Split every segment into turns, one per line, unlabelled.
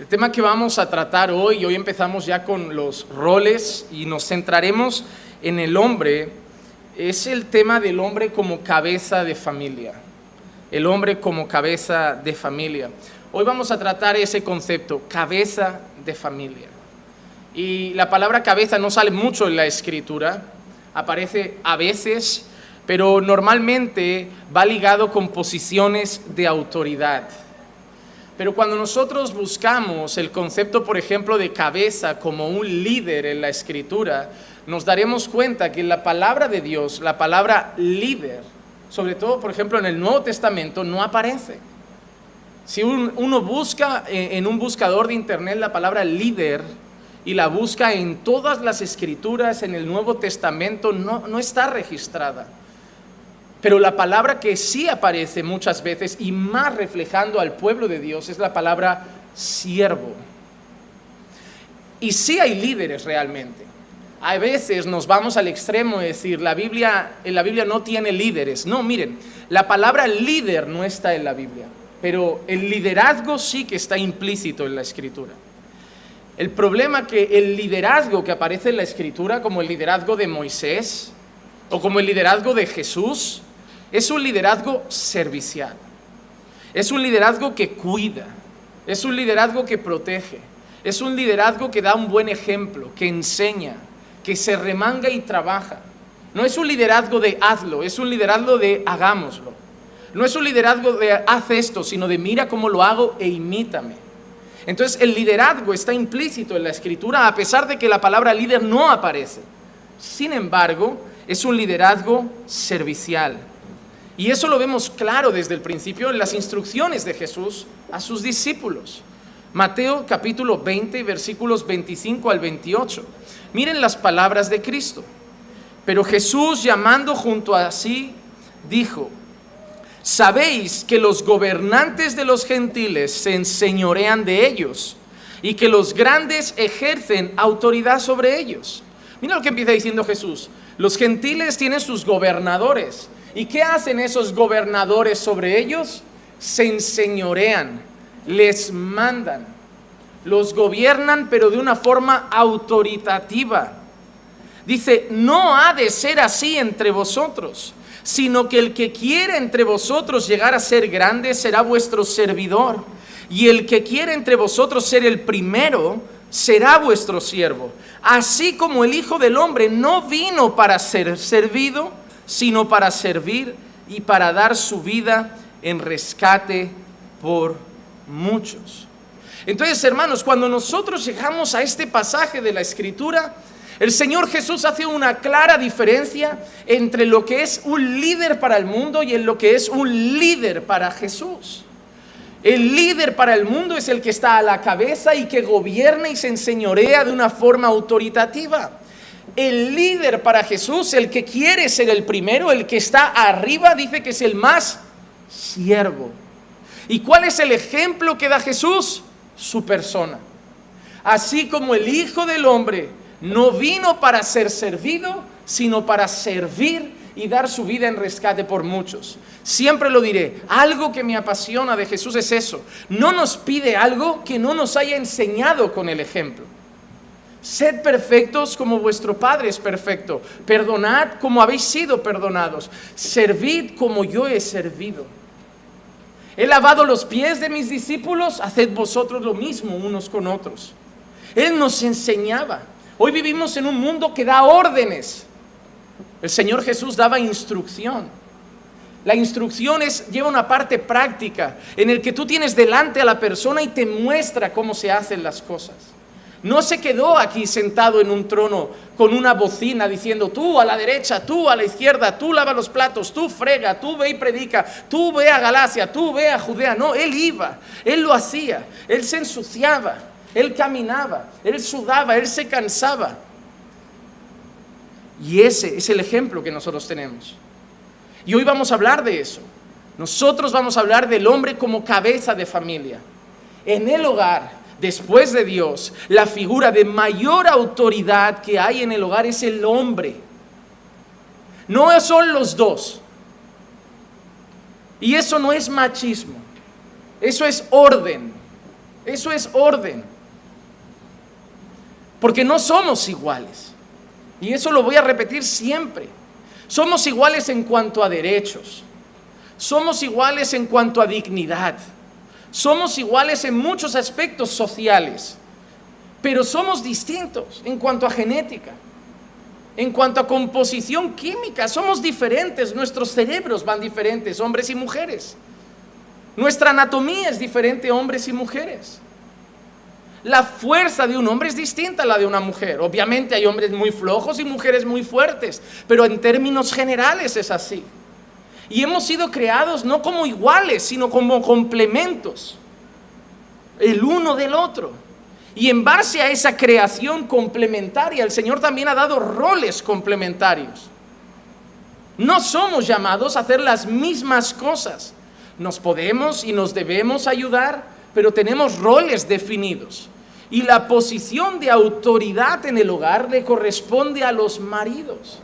El tema que vamos a tratar hoy, hoy empezamos ya con los roles y nos centraremos en el hombre, es el tema del hombre como cabeza de familia. El hombre como cabeza de familia. Hoy vamos a tratar ese concepto, cabeza de familia. Y la palabra cabeza no sale mucho en la escritura, aparece a veces, pero normalmente va ligado con posiciones de autoridad. Pero cuando nosotros buscamos el concepto, por ejemplo, de cabeza como un líder en la escritura, nos daremos cuenta que la palabra de Dios, la palabra líder, sobre todo, por ejemplo, en el Nuevo Testamento, no aparece. Si uno busca en un buscador de internet la palabra líder y la busca en todas las escrituras en el Nuevo Testamento, no, no está registrada. Pero la palabra que sí aparece muchas veces y más reflejando al pueblo de Dios es la palabra siervo. Y sí hay líderes realmente. A veces nos vamos al extremo de decir, la Biblia, en la Biblia no tiene líderes. No, miren, la palabra líder no está en la Biblia, pero el liderazgo sí que está implícito en la escritura. El problema que el liderazgo que aparece en la escritura, como el liderazgo de Moisés o como el liderazgo de Jesús, es un liderazgo servicial. Es un liderazgo que cuida. Es un liderazgo que protege. Es un liderazgo que da un buen ejemplo, que enseña, que se remanga y trabaja. No es un liderazgo de hazlo, es un liderazgo de hagámoslo. No es un liderazgo de haz esto, sino de mira cómo lo hago e imítame. Entonces el liderazgo está implícito en la escritura a pesar de que la palabra líder no aparece. Sin embargo, es un liderazgo servicial. Y eso lo vemos claro desde el principio en las instrucciones de Jesús a sus discípulos. Mateo capítulo 20, versículos 25 al 28. Miren las palabras de Cristo. Pero Jesús llamando junto a sí, dijo, sabéis que los gobernantes de los gentiles se enseñorean de ellos y que los grandes ejercen autoridad sobre ellos. Mira lo que empieza diciendo Jesús. Los gentiles tienen sus gobernadores ¿Y qué hacen esos gobernadores sobre ellos? Se enseñorean, les mandan, los gobiernan pero de una forma autoritativa. Dice, no ha de ser así entre vosotros, sino que el que quiere entre vosotros llegar a ser grande será vuestro servidor, y el que quiere entre vosotros ser el primero será vuestro siervo. Así como el Hijo del Hombre no vino para ser servido, sino para servir y para dar su vida en rescate por muchos. Entonces, hermanos, cuando nosotros llegamos a este pasaje de la Escritura, el Señor Jesús hace una clara diferencia entre lo que es un líder para el mundo y en lo que es un líder para Jesús. El líder para el mundo es el que está a la cabeza y que gobierna y se enseñorea de una forma autoritativa. El líder para Jesús, el que quiere ser el primero, el que está arriba, dice que es el más siervo. ¿Y cuál es el ejemplo que da Jesús? Su persona. Así como el Hijo del Hombre no vino para ser servido, sino para servir y dar su vida en rescate por muchos. Siempre lo diré, algo que me apasiona de Jesús es eso. No nos pide algo que no nos haya enseñado con el ejemplo. Sed perfectos como vuestro Padre es perfecto. Perdonad como habéis sido perdonados. Servid como yo he servido. He lavado los pies de mis discípulos, haced vosotros lo mismo unos con otros. Él nos enseñaba. Hoy vivimos en un mundo que da órdenes. El Señor Jesús daba instrucción. La instrucción es, lleva una parte práctica en el que tú tienes delante a la persona y te muestra cómo se hacen las cosas. No se quedó aquí sentado en un trono con una bocina diciendo, tú a la derecha, tú a la izquierda, tú lava los platos, tú frega, tú ve y predica, tú ve a Galacia, tú ve a Judea. No, él iba, él lo hacía, él se ensuciaba, él caminaba, él sudaba, él se cansaba. Y ese es el ejemplo que nosotros tenemos. Y hoy vamos a hablar de eso. Nosotros vamos a hablar del hombre como cabeza de familia. En el hogar, después de Dios, la figura de mayor autoridad que hay en el hogar es el hombre. No son los dos. Y eso no es machismo. Eso es orden. Eso es orden. Porque no somos iguales. Y eso lo voy a repetir siempre. Somos iguales en cuanto a derechos. Somos iguales en cuanto a dignidad. Somos iguales en muchos aspectos sociales. Pero somos distintos en cuanto a genética. En cuanto a composición química, somos diferentes. Nuestros cerebros van diferentes, hombres y mujeres. Nuestra anatomía es diferente, hombres y mujeres. La fuerza de un hombre es distinta a la de una mujer. Obviamente hay hombres muy flojos y mujeres muy fuertes, pero en términos generales es así. Y hemos sido creados no como iguales, sino como complementos, el uno del otro. Y en base a esa creación complementaria, el Señor también ha dado roles complementarios. No somos llamados a hacer las mismas cosas. Nos podemos y nos debemos ayudar, pero tenemos roles definidos. Y la posición de autoridad en el hogar le corresponde a los maridos.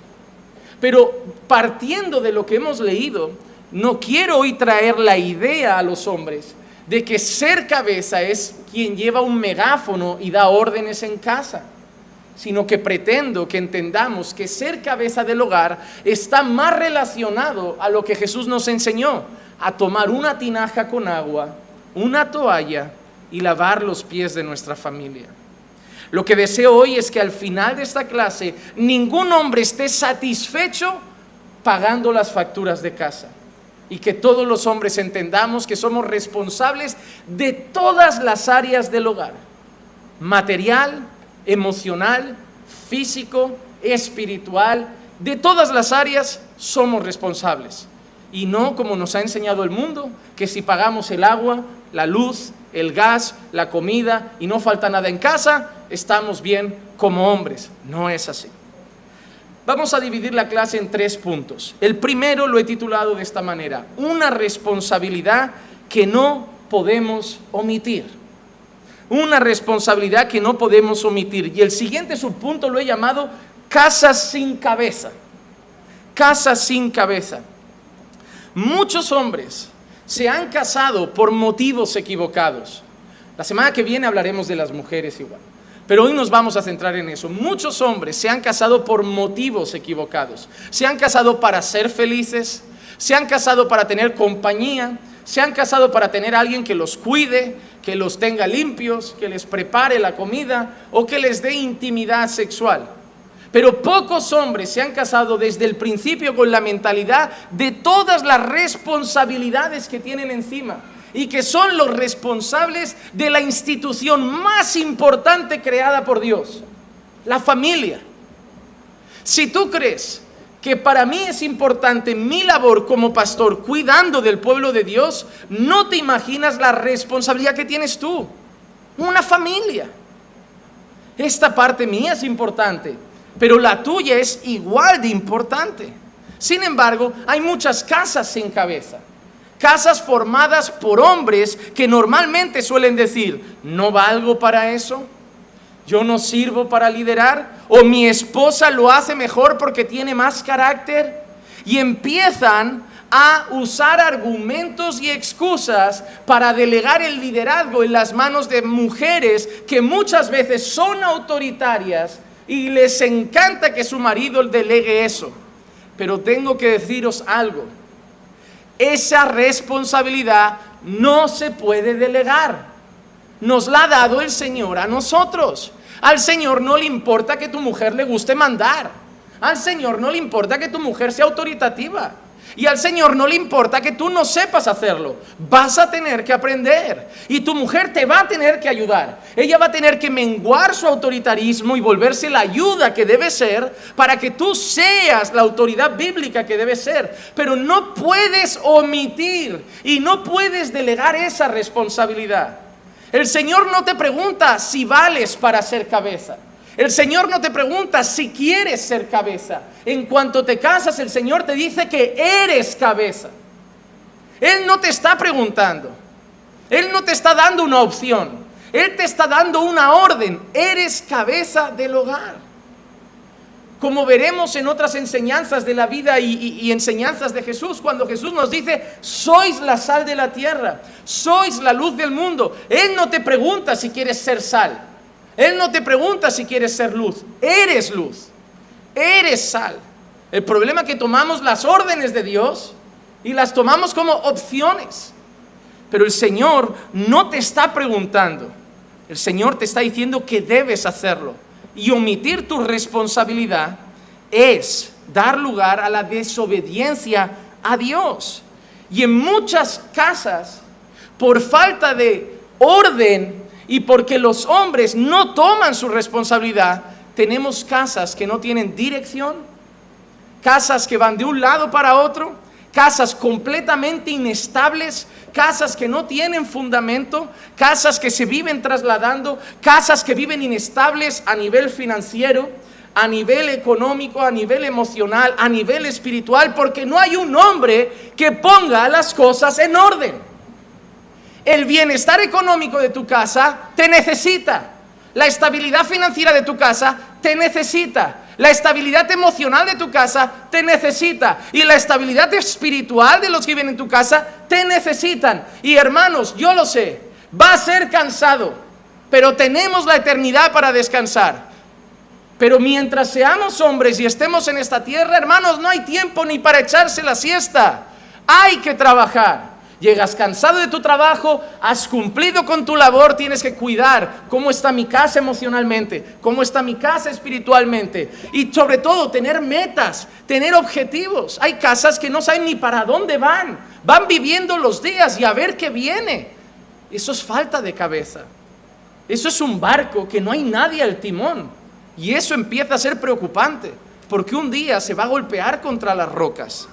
Pero partiendo de lo que hemos leído, no quiero hoy traer la idea a los hombres de que ser cabeza es quien lleva un megáfono y da órdenes en casa, sino que pretendo que entendamos que ser cabeza del hogar está más relacionado a lo que Jesús nos enseñó, a tomar una tinaja con agua, una toalla y lavar los pies de nuestra familia. Lo que deseo hoy es que al final de esta clase ningún hombre esté satisfecho pagando las facturas de casa y que todos los hombres entendamos que somos responsables de todas las áreas del hogar, material, emocional, físico, espiritual, de todas las áreas somos responsables. Y no como nos ha enseñado el mundo, que si pagamos el agua, la luz, el gas, la comida y no falta nada en casa, estamos bien como hombres. No es así. Vamos a dividir la clase en tres puntos. El primero lo he titulado de esta manera, una responsabilidad que no podemos omitir. Una responsabilidad que no podemos omitir. Y el siguiente subpunto lo he llamado casa sin cabeza. Casa sin cabeza. Muchos hombres se han casado por motivos equivocados. La semana que viene hablaremos de las mujeres igual. Pero hoy nos vamos a centrar en eso. Muchos hombres se han casado por motivos equivocados. Se han casado para ser felices, se han casado para tener compañía, se han casado para tener alguien que los cuide, que los tenga limpios, que les prepare la comida o que les dé intimidad sexual. Pero pocos hombres se han casado desde el principio con la mentalidad de todas las responsabilidades que tienen encima y que son los responsables de la institución más importante creada por Dios, la familia. Si tú crees que para mí es importante mi labor como pastor cuidando del pueblo de Dios, no te imaginas la responsabilidad que tienes tú, una familia. Esta parte mía es importante, pero la tuya es igual de importante. Sin embargo, hay muchas casas sin cabeza. Casas formadas por hombres que normalmente suelen decir, ¿no valgo para eso? ¿Yo no sirvo para liderar? ¿O mi esposa lo hace mejor porque tiene más carácter? Y empiezan a usar argumentos y excusas para delegar el liderazgo en las manos de mujeres que muchas veces son autoritarias y les encanta que su marido delegue eso. Pero tengo que deciros algo. Esa responsabilidad no se puede delegar. Nos la ha dado el Señor a nosotros. Al Señor no le importa que tu mujer le guste mandar. Al Señor no le importa que tu mujer sea autoritativa. Y al Señor no le importa que tú no sepas hacerlo. Vas a tener que aprender. Y tu mujer te va a tener que ayudar. Ella va a tener que menguar su autoritarismo y volverse la ayuda que debe ser para que tú seas la autoridad bíblica que debe ser. Pero no puedes omitir y no puedes delegar esa responsabilidad. El Señor no te pregunta si vales para ser cabeza. El Señor no te pregunta si quieres ser cabeza. En cuanto te casas, el Señor te dice que eres cabeza. Él no te está preguntando. Él no te está dando una opción. Él te está dando una orden. Eres cabeza del hogar. como veremos en otras enseñanzas de la vida y, enseñanzas de Jesús, cuando Jesús nos dice, sois la sal de la tierra, sois la luz del mundo. Él no te pregunta si quieres ser sal, Él no te pregunta si quieres ser luz, eres luz, eres sal. El problema es que tomamos las órdenes de Dios y las tomamos como opciones. Pero el Señor no te está preguntando, el Señor te está diciendo que debes hacerlo y omitir tu responsabilidad es dar lugar a la desobediencia a Dios. Y en muchas casas, por falta de orden y porque los hombres no toman su responsabilidad, tenemos casas que no tienen dirección, casas que van de un lado para otro, casas completamente inestables, casas que no tienen fundamento, casas que se viven trasladando, casas que viven inestables a nivel financiero, a nivel económico, a nivel emocional, a nivel espiritual, porque no hay un hombre que ponga las cosas en orden. El bienestar económico de tu casa te necesita. La estabilidad financiera de tu casa te necesita. La estabilidad emocional de tu casa te necesita. Y la estabilidad espiritual de los que viven en tu casa te necesitan. Y hermanos, yo lo sé, va a ser cansado, pero tenemos la eternidad para descansar. Pero mientras seamos hombres y estemos en esta tierra, hermanos, no hay tiempo ni para echarse la siesta. Hay que trabajar. Llegas cansado de tu trabajo, has cumplido con tu labor, tienes que cuidar cómo está mi casa emocionalmente, cómo está mi casa espiritualmente y sobre todo tener metas, tener objetivos. Hay casas que no saben ni para dónde van, van viviendo los días y a ver qué viene. Eso es falta de cabeza. Eso es un barco que no hay nadie al timón y eso empieza a ser preocupante porque un día se va a golpear contra las rocas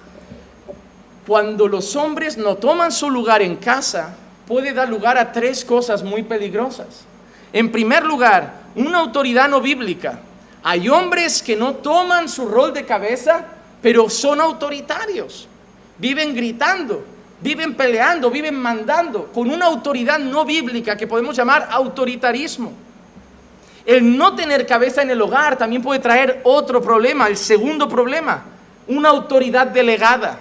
cuando los hombres no toman su lugar en casa, puede dar lugar a tres cosas muy peligrosas. En primer lugar, una autoridad no bíblica. Hay hombres que no toman su rol de cabeza, pero son autoritarios. Viven gritando, viven peleando, viven mandando, con una autoridad no bíblica que podemos llamar autoritarismo. El no tener cabeza en el hogar también puede traer otro problema, el segundo problema, una autoridad delegada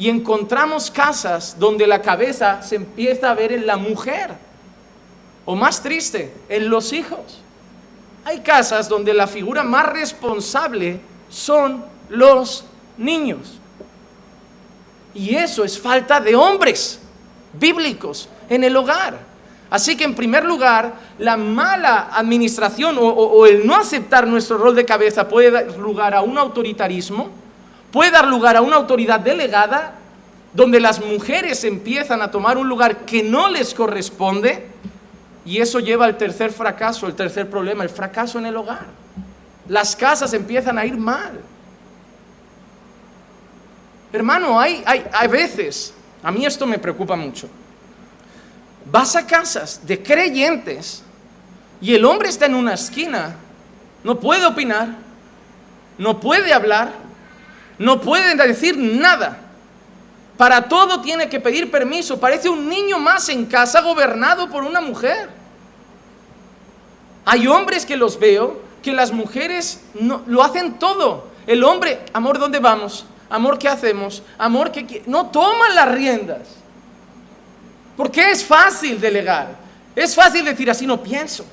y encontramos casas donde la cabeza se empieza a ver en la mujer, o más triste, en los hijos. Hay casas donde la figura más responsable son los niños. Y eso es falta de hombres bíblicos en el hogar. Así que en primer lugar, la mala administración o, el no aceptar nuestro rol de cabeza puede dar lugar a un autoritarismo puede dar lugar a una autoridad delegada donde las mujeres empiezan a tomar un lugar que no les corresponde y eso lleva al tercer fracaso, el tercer problema, el fracaso en el hogar. Las casas empiezan a ir mal. Hermano, hay, hay, hay veces, a mí esto me preocupa mucho. Vas a casas de creyentes y el hombre está en una esquina, no puede opinar, no puede hablar, no pueden decir nada. Para todo tiene que pedir permiso. Parece un niño más en casa gobernado por una mujer. Hay hombres que los veo que las mujeres no, lo hacen todo. El hombre, amor, ¿dónde vamos? Amor, ¿qué hacemos? Amor, ¿qué No toman las riendas. Porque es fácil delegar. Es fácil decir, así no pienso,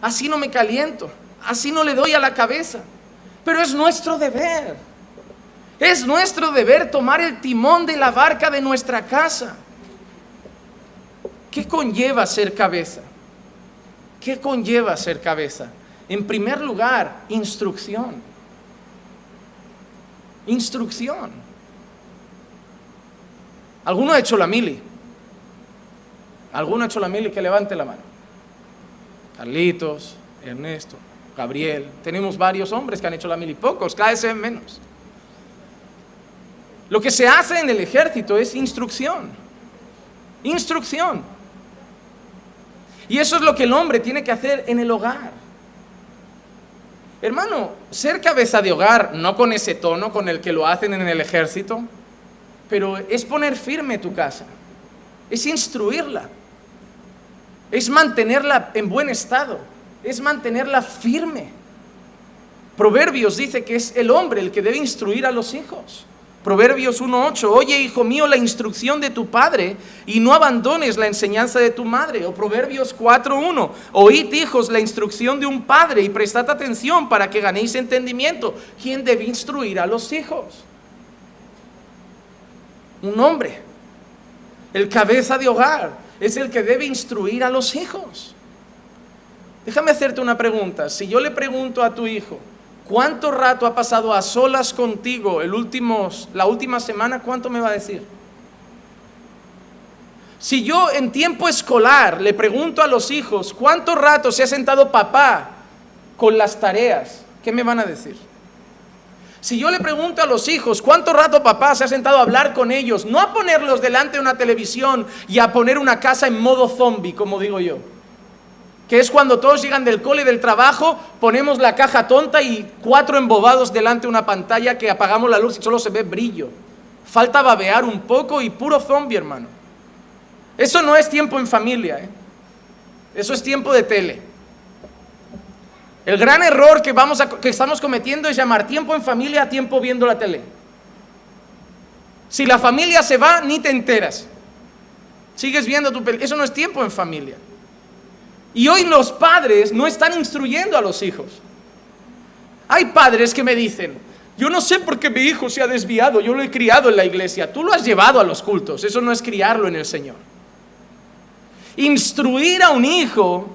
así no me caliento, así no le doy a la cabeza. Pero es nuestro deber. Es nuestro deber tomar el timón de la barca de nuestra casa. ¿Qué conlleva ser cabeza? ¿Qué conlleva ser cabeza? En primer lugar, instrucción. Instrucción. ¿Alguno ha hecho la mili? ¿Alguno ha hecho la mili? Que levante la mano. Carlitos, Ernesto, Gabriel. Tenemos varios hombres que han hecho la mili, pocos, cada vez menos. Lo que se hace en el ejército es instrucción. Instrucción. Y eso es lo que el hombre tiene que hacer en el hogar. Hermano, ser cabeza de hogar, no con ese tono con el que lo hacen en el ejército, pero es poner firme tu casa, es instruirla, es mantenerla en buen estado, es mantenerla firme. Proverbios dice que es el hombre el que debe instruir a los hijos. Proverbios 1.8, oye hijo mío la instrucción de tu padre y no abandones la enseñanza de tu madre. O Proverbios 4.1, oíd hijos la instrucción de un padre y prestad atención para que ganéis entendimiento. ¿Quién debe instruir a los hijos? Un hombre, el cabeza de hogar, es el que debe instruir a los hijos. Déjame hacerte una pregunta. Si yo le pregunto a tu hijo, ¿Cuánto rato ha pasado a solas contigo el últimos, la última semana? ¿Cuánto me va a decir? Si yo en tiempo escolar le pregunto a los hijos, ¿cuánto rato se ha sentado papá con las tareas? ¿Qué me van a decir? Si yo le pregunto a los hijos, ¿cuánto rato papá se ha sentado a hablar con ellos? No a ponerlos delante de una televisión y a poner una casa en modo zombie, como digo yo que es cuando todos llegan del cole del trabajo, ponemos la caja tonta y cuatro embobados delante de una pantalla que apagamos la luz y solo se ve brillo. Falta babear un poco y puro zombie, hermano. Eso no es tiempo en familia, ¿eh? eso es tiempo de tele. El gran error que, vamos que estamos cometiendo es llamar tiempo en familia a tiempo viendo la tele. Si la familia se va, ni te enteras. Sigues viendo tu película. Eso no es tiempo en familia. Y hoy los padres no están instruyendo a los hijos. Hay padres que me dicen, yo no sé por qué mi hijo se ha desviado, yo lo he criado en la iglesia, tú lo has llevado a los cultos, eso no es criarlo en el Señor. Instruir a un hijo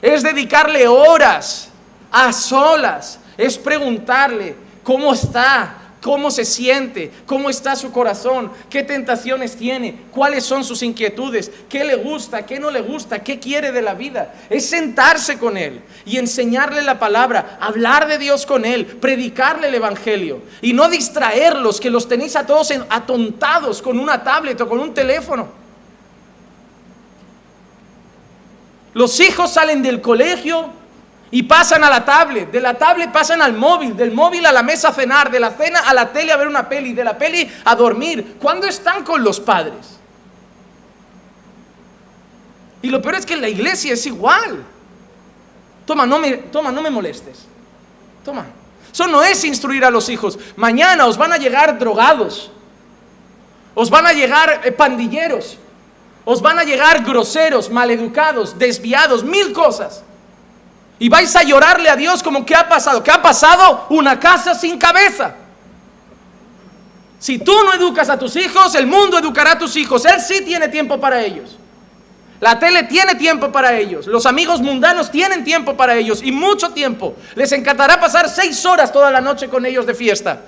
es dedicarle horas a solas, es preguntarle cómo está, cómo se siente, cómo está su corazón, qué tentaciones tiene, cuáles son sus inquietudes, qué le gusta, qué no le gusta, qué quiere de la vida. Es sentarse con él y enseñarle la palabra, hablar de Dios con él, predicarle el Evangelio y no distraerlos, que los tenéis a todos atontados con una tablet o con un teléfono. Los hijos salen del colegio y pasan a la tablet, de la tablet pasan al móvil, del móvil a la mesa a cenar, de la cena a la tele a ver una peli, de la peli a dormir. ¿Cuándo están con los padres? Y lo peor es que en la iglesia es igual. Toma, no me, toma, no me molestes. Toma. Eso no es instruir a los hijos. Mañana os van a llegar drogados. Os van a llegar eh, pandilleros. Os van a llegar groseros, maleducados, desviados, mil cosas. Y vais a llorarle a Dios como que ha pasado. ¿Qué ha pasado? Una casa sin cabeza. Si tú no educas a tus hijos, el mundo educará a tus hijos. Él sí tiene tiempo para ellos. La tele tiene tiempo para ellos. Los amigos mundanos tienen tiempo para ellos. Y mucho tiempo. Les encantará pasar seis horas toda la noche con ellos de fiesta.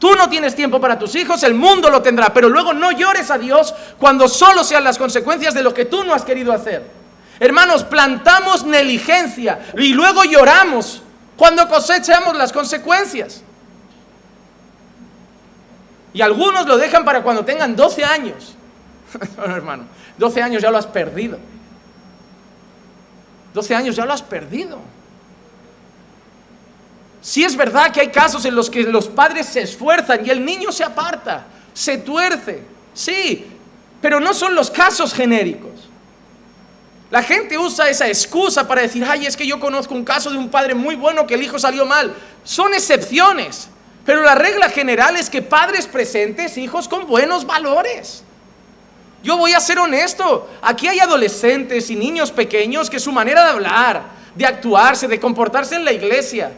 Tú no tienes tiempo para tus hijos, el mundo lo tendrá. Pero luego no llores a Dios cuando solo sean las consecuencias de lo que tú no has querido hacer. Hermanos, plantamos negligencia y luego lloramos cuando cosechamos las consecuencias. Y algunos lo dejan para cuando tengan 12 años. no, hermano, 12 años ya lo has perdido. 12 años ya lo has perdido. Si es verdad que hay casos en los que los padres se esfuerzan y el niño se aparta, se tuerce. Sí, pero no son los casos genéricos. La gente usa esa excusa para decir, ay, es que yo conozco un caso de un padre muy bueno que el hijo salió mal. Son excepciones, pero la regla general es que padres presentes, hijos con buenos valores. Yo voy a ser honesto, aquí hay adolescentes y niños pequeños que su manera de hablar, de actuarse, de comportarse en la iglesia,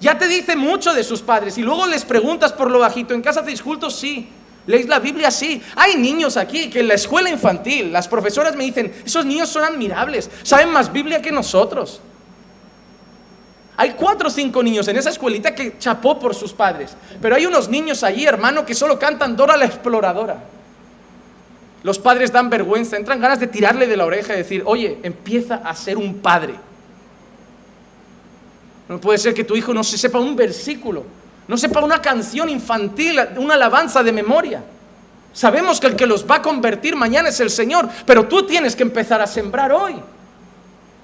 ya te dice mucho de sus padres y luego les preguntas por lo bajito, ¿en casa hacéis cultos? Sí. ¿Leéis la Biblia así? Hay niños aquí que en la escuela infantil, las profesoras me dicen, esos niños son admirables, saben más Biblia que nosotros. Hay cuatro o cinco niños en esa escuelita que chapó por sus padres. Pero hay unos niños allí, hermano, que solo cantan Dora la exploradora. Los padres dan vergüenza, entran ganas de tirarle de la oreja y decir, oye, empieza a ser un padre. No puede ser que tu hijo no se sepa un versículo no sepa una canción infantil, una alabanza de memoria. Sabemos que el que los va a convertir mañana es el Señor, pero tú tienes que empezar a sembrar hoy.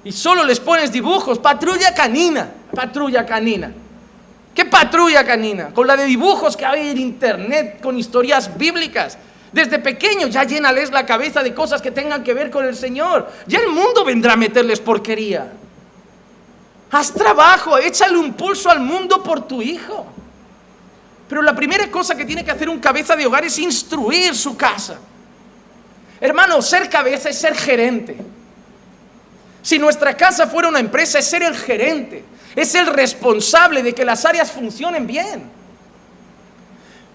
Y solo les pones dibujos, patrulla canina, patrulla canina. ¿Qué patrulla canina? Con la de dibujos que hay en internet, con historias bíblicas. Desde pequeño ya llénales la cabeza de cosas que tengan que ver con el Señor. Ya el mundo vendrá a meterles porquería. Haz trabajo, échale un pulso al mundo por tu hijo. Pero la primera cosa que tiene que hacer un cabeza de hogar es instruir su casa. Hermano, ser cabeza es ser gerente. Si nuestra casa fuera una empresa, es ser el gerente, es el responsable de que las áreas funcionen bien.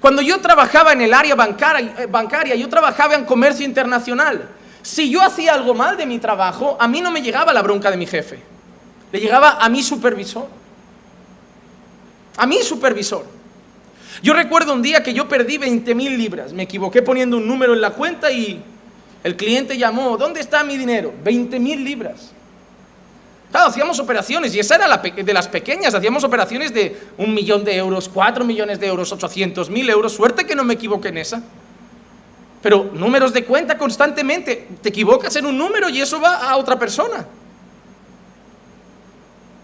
Cuando yo trabajaba en el área bancaria, eh, bancaria, yo trabajaba en comercio internacional. Si yo hacía algo mal de mi trabajo, a mí no me llegaba la bronca de mi jefe. Le llegaba a mi supervisor. A mi supervisor. Yo recuerdo un día que yo perdí 20 mil libras. Me equivoqué poniendo un número en la cuenta y el cliente llamó, ¿dónde está mi dinero? 20 mil libras. Claro, hacíamos operaciones y esa era de las pequeñas, hacíamos operaciones de un millón de euros, cuatro millones de euros, 800 mil euros. Suerte que no me equivoqué en esa. Pero números de cuenta constantemente. Te equivocas en un número y eso va a otra persona.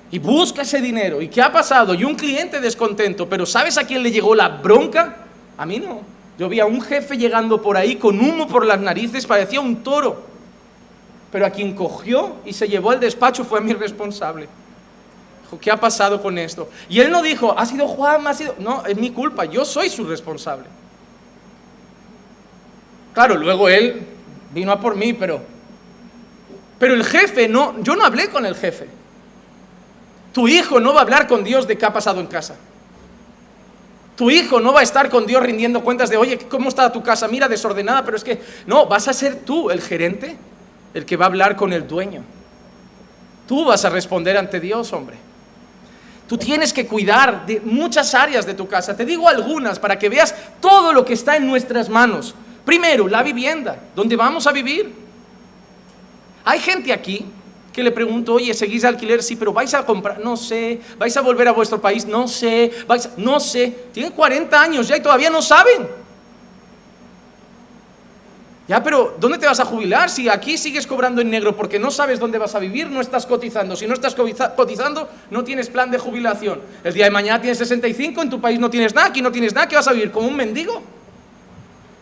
Y busca ese dinero. ¿Y qué ha pasado? Y un cliente descontento. Pero ¿sabes a quién le llegó la bronca? A mí no. Yo vi a un jefe llegando por ahí con humo por las narices, parecía un toro. Pero a quien cogió y se llevó al despacho fue a mi responsable. Dijo, ¿qué ha pasado con esto? Y él no dijo, ha sido Juan, ha sido... No, es mi culpa, yo soy su responsable. Claro, luego él vino a por mí, pero... Pero el jefe, no, yo no hablé con el jefe. Tu hijo no va a hablar con Dios de qué ha pasado en casa. Tu hijo no va a estar con Dios rindiendo cuentas de, oye, ¿cómo está tu casa? Mira, desordenada, pero es que, no, vas a ser tú el gerente, el que va a hablar con el dueño. Tú vas a responder ante Dios, hombre. Tú tienes que cuidar de muchas áreas de tu casa. Te digo algunas para que veas todo lo que está en nuestras manos. Primero, la vivienda, donde vamos a vivir. Hay gente aquí que le pregunto, oye, ¿seguís alquiler? Sí, pero vais a comprar, no sé, vais a volver a vuestro país, no sé, vais no sé. Tienen 40 años ya y todavía no saben. Ya, pero ¿dónde te vas a jubilar? Si aquí sigues cobrando en negro porque no sabes dónde vas a vivir, no estás cotizando. Si no estás cotizando, no tienes plan de jubilación. El día de mañana tienes 65, en tu país no tienes nada, aquí no tienes nada, ¿qué vas a vivir? ¿Como un mendigo?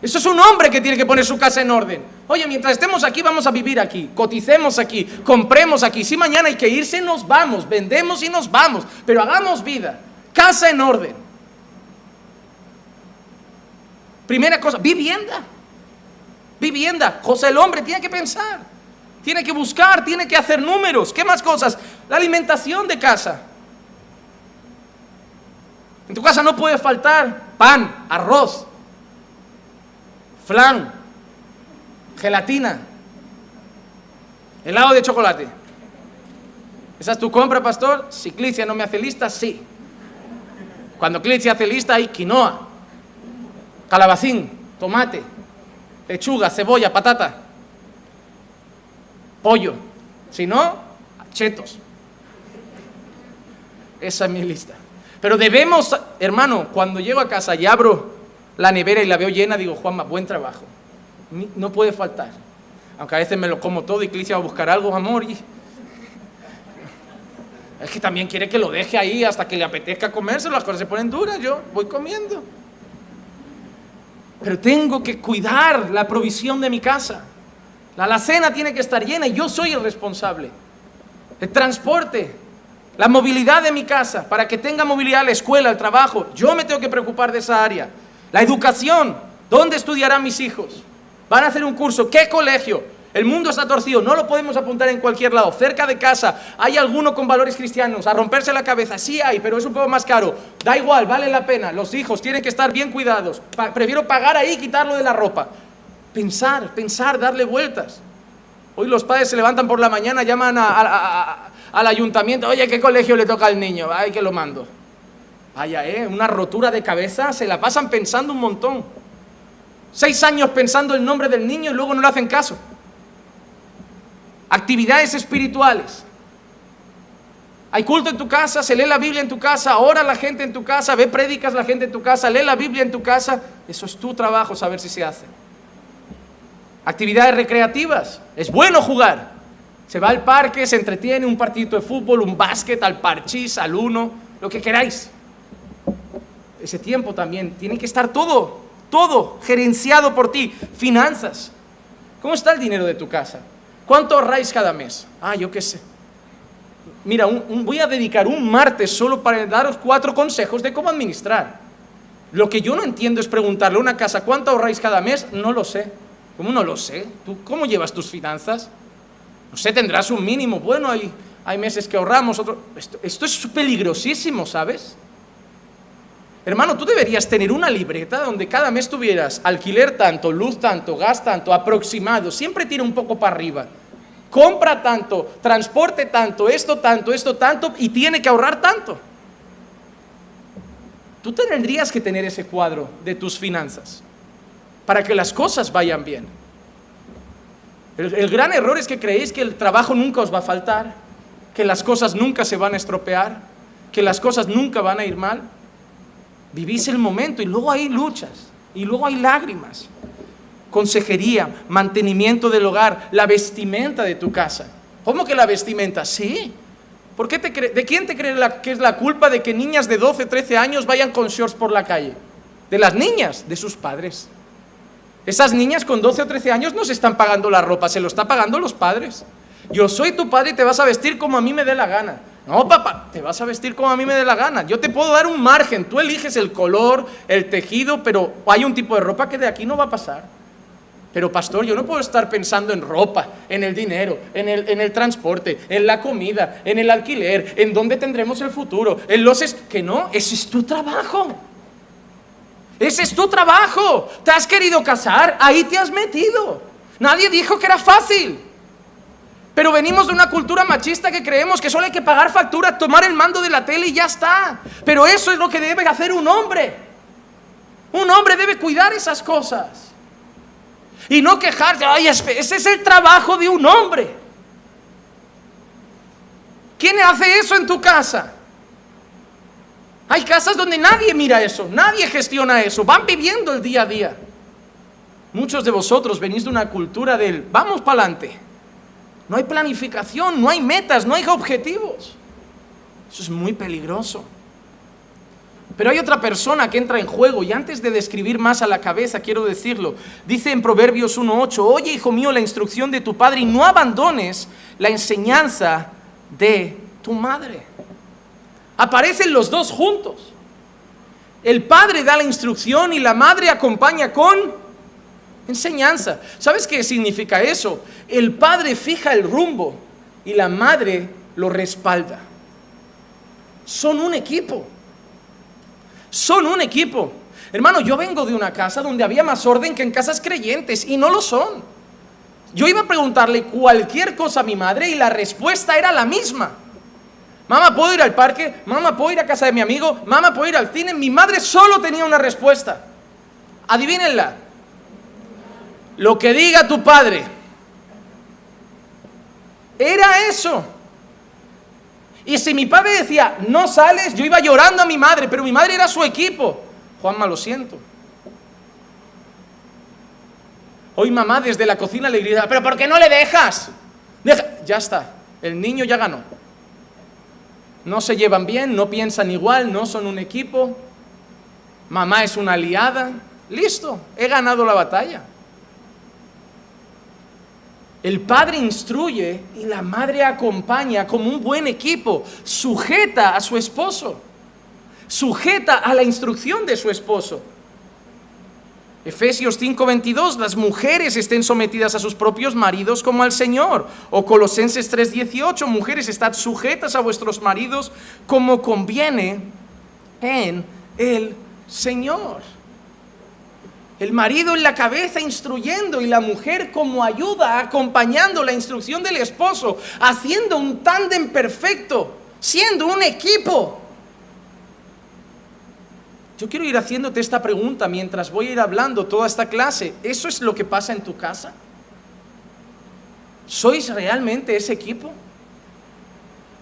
Eso es un hombre que tiene que poner su casa en orden. Oye, mientras estemos aquí, vamos a vivir aquí, coticemos aquí, compremos aquí. Si mañana hay que irse, nos vamos, vendemos y nos vamos, pero hagamos vida. Casa en orden. Primera cosa, vivienda. Vivienda. José el hombre tiene que pensar, tiene que buscar, tiene que hacer números. ¿Qué más cosas? La alimentación de casa. En tu casa no puede faltar pan, arroz, flan, gelatina, helado de chocolate. ¿Esa es tu compra, pastor? Si Clicia no me hace lista, sí. Cuando Clicia hace lista hay quinoa, calabacín, tomate, lechuga, cebolla, patata, pollo. Si no, chetos. Esa es mi lista. Pero debemos, hermano, cuando llego a casa y abro la nevera y la veo llena, digo, Juanma, buen trabajo. No puede faltar. Aunque a veces me lo como todo y Clicia va a buscar algo, amor. Y... Es que también quiere que lo deje ahí hasta que le apetezca comerse, las cosas se ponen duras, yo voy comiendo. Pero tengo que cuidar la provisión de mi casa. La alacena tiene que estar llena y yo soy el responsable. El transporte, la movilidad de mi casa, para que tenga movilidad la escuela, el trabajo, yo me tengo que preocupar de esa área. La educación, ¿dónde estudiarán mis hijos? Van a hacer un curso, ¿qué colegio? El mundo está torcido, no lo podemos apuntar en cualquier lado. Cerca de casa, ¿hay alguno con valores cristianos? A romperse la cabeza, sí hay, pero es un poco más caro. Da igual, vale la pena. Los hijos tienen que estar bien cuidados. prefiero pagar ahí y quitarlo de la ropa. Pensar, pensar, darle vueltas. Hoy los padres se levantan por la mañana, llaman al ayuntamiento, oye, ¿qué colegio le toca al niño? Ay, que lo mando. Vaya, ¿eh? Una rotura de cabeza, se la pasan pensando un montón. Seis años pensando el nombre del niño y luego no le hacen caso. Actividades espirituales. Hay culto en tu casa, se lee la Biblia en tu casa, ora la gente en tu casa, ve prédicas la gente en tu casa, lee la Biblia en tu casa. Eso es tu trabajo, saber si se hace. Actividades recreativas. Es bueno jugar. Se va al parque, se entretiene, un partidito de fútbol, un básquet, al parchís, al uno, lo que queráis ese tiempo también. Tiene que estar todo, todo gerenciado por ti. Finanzas. ¿Cómo está el dinero de tu casa? ¿Cuánto ahorráis cada mes? Ah, yo qué sé. mira, voy a dedicar un martes solo para daros cuatro consejos de cómo administrar. Lo que yo no entiendo es preguntarle a una casa, ¿cuánto ahorráis cada mes? No lo sé. ¿Cómo no lo sé? ¿Tú cómo llevas tus finanzas? No sé, tendrás un mínimo. Bueno, hay, hay meses que ahorramos, otro... esto, esto es peligrosísimo, ¿sabes? Hermano, tú deberías tener una libreta donde cada mes tuvieras alquiler tanto, luz tanto, gas tanto, aproximado, siempre tira un poco para arriba. Compra tanto, transporte tanto, esto tanto, esto tanto, y tiene que ahorrar tanto. Tú tendrías que tener ese cuadro de tus finanzas para que las cosas vayan bien. El, el, gran error es que creéis que el trabajo nunca os va a faltar, que las cosas nunca se van a estropear, que las cosas nunca van a ir mal. Vivís el momento y luego hay luchas y luego hay lágrimas. Consejería, mantenimiento del hogar, la vestimenta de tu casa. ¿Cómo que la vestimenta? Sí. ¿Por qué te ¿De quién te crees que es la culpa de que niñas de 12, 13 años vayan con shorts por la calle? De las niñas, de sus padres. Esas niñas con 12 o 13 años no se están pagando la ropa, se lo está pagando los padres. Yo soy tu padre y te vas a vestir como a mí me dé la gana. No, papá, te vas a vestir como a mí me dé la gana. Yo te puedo dar un margen, tú eliges el color, el tejido, pero hay un tipo de ropa que de aquí no va a pasar. Pero pastor, yo no puedo estar pensando en ropa, en el dinero, en el, en el transporte, en la comida, en el alquiler, en dónde tendremos el futuro, en los... que no, ese es tu trabajo. Ese es tu trabajo. ¿Te has querido casar? Ahí te has metido. Nadie dijo que era fácil. Pero venimos de una cultura machista que creemos que solo hay que pagar factura, tomar el mando de la tele y ya está. Pero eso es lo que debe hacer un hombre. Un hombre debe cuidar esas cosas. Y no quejarse, ay, ese es el trabajo de un hombre. ¿Quién hace eso en tu casa? Hay casas donde nadie mira eso, nadie gestiona eso, van viviendo el día a día. Muchos de vosotros venís de una cultura del vamos para adelante. No hay planificación, no hay metas, no hay objetivos. Eso es muy peligroso. Pero hay otra persona que entra en juego y antes de describir más a la cabeza, quiero decirlo, dice en Proverbios 1.8, oye hijo mío la instrucción de tu padre y no abandones la enseñanza de tu madre. Aparecen los dos juntos. El padre da la instrucción y la madre acompaña con enseñanza. ¿Sabes qué significa eso? El padre fija el rumbo y la madre lo respalda. Son un equipo. Son un equipo. Hermano, yo vengo de una casa donde había más orden que en casas creyentes y no lo son. Yo iba a preguntarle cualquier cosa a mi madre y la respuesta era la misma. Mamá, ¿puedo ir al parque? Mamá, ¿puedo ir a casa de mi amigo? Mamá, ¿puedo ir al cine? Mi madre solo tenía una respuesta. Adivínenla. Lo que diga tu padre. Era eso. Y si mi padre decía, no sales, yo iba llorando a mi madre, pero mi madre era su equipo. Juanma, lo siento. Hoy mamá desde la cocina le grita, pero ¿por qué no le dejas? Ya está, el niño ya ganó. No se llevan bien, no piensan igual, no son un equipo. Mamá es una aliada. Listo, he ganado la batalla. El padre instruye y la madre acompaña como un buen equipo, sujeta a su esposo, sujeta a la instrucción de su esposo. Efesios 5:22, las mujeres estén sometidas a sus propios maridos como al Señor. O Colosenses 3:18, mujeres, estad sujetas a vuestros maridos como conviene en el Señor. El marido en la cabeza instruyendo y la mujer como ayuda, acompañando la instrucción del esposo, haciendo un tándem perfecto, siendo un equipo. Yo quiero ir haciéndote esta pregunta mientras voy a ir hablando toda esta clase. ¿Eso es lo que pasa en tu casa? ¿Sois realmente ese equipo?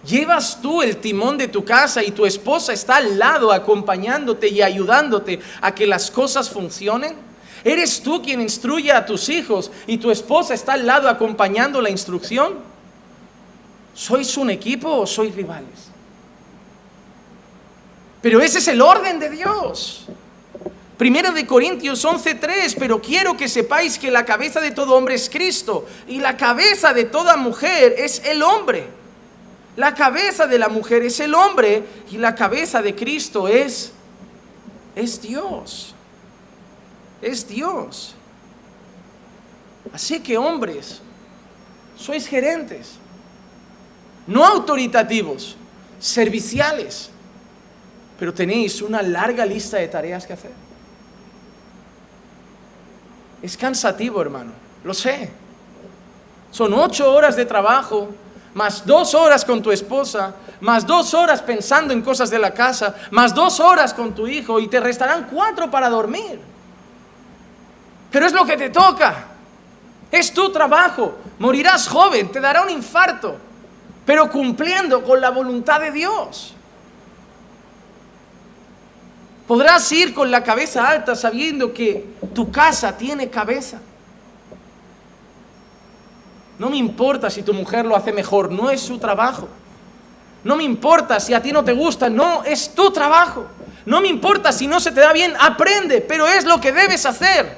¿Llevas tú el timón de tu casa y tu esposa está al lado acompañándote y ayudándote a que las cosas funcionen? ¿Eres tú quien instruye a tus hijos y tu esposa está al lado acompañando la instrucción? ¿Sois un equipo o sois rivales? Pero ese es el orden de Dios. Primero de Corintios 11:3, pero quiero que sepáis que la cabeza de todo hombre es Cristo y la cabeza de toda mujer es el hombre. La cabeza de la mujer es el hombre y la cabeza de Cristo es es Dios. Es Dios. Así que hombres, sois gerentes, no autoritativos, serviciales, pero tenéis una larga lista de tareas que hacer. Es cansativo, hermano, lo sé. Son ocho horas de trabajo, más dos horas con tu esposa, más dos horas pensando en cosas de la casa, más dos horas con tu hijo y te restarán cuatro para dormir. Pero es lo que te toca. Es tu trabajo. Morirás joven, te dará un infarto, pero cumpliendo con la voluntad de Dios. Podrás ir con la cabeza alta sabiendo que tu casa tiene cabeza. No me importa si tu mujer lo hace mejor, no es su trabajo. No me importa si a ti no te gusta, no, es tu trabajo. No me importa si no se te da bien, aprende, pero es lo que debes hacer.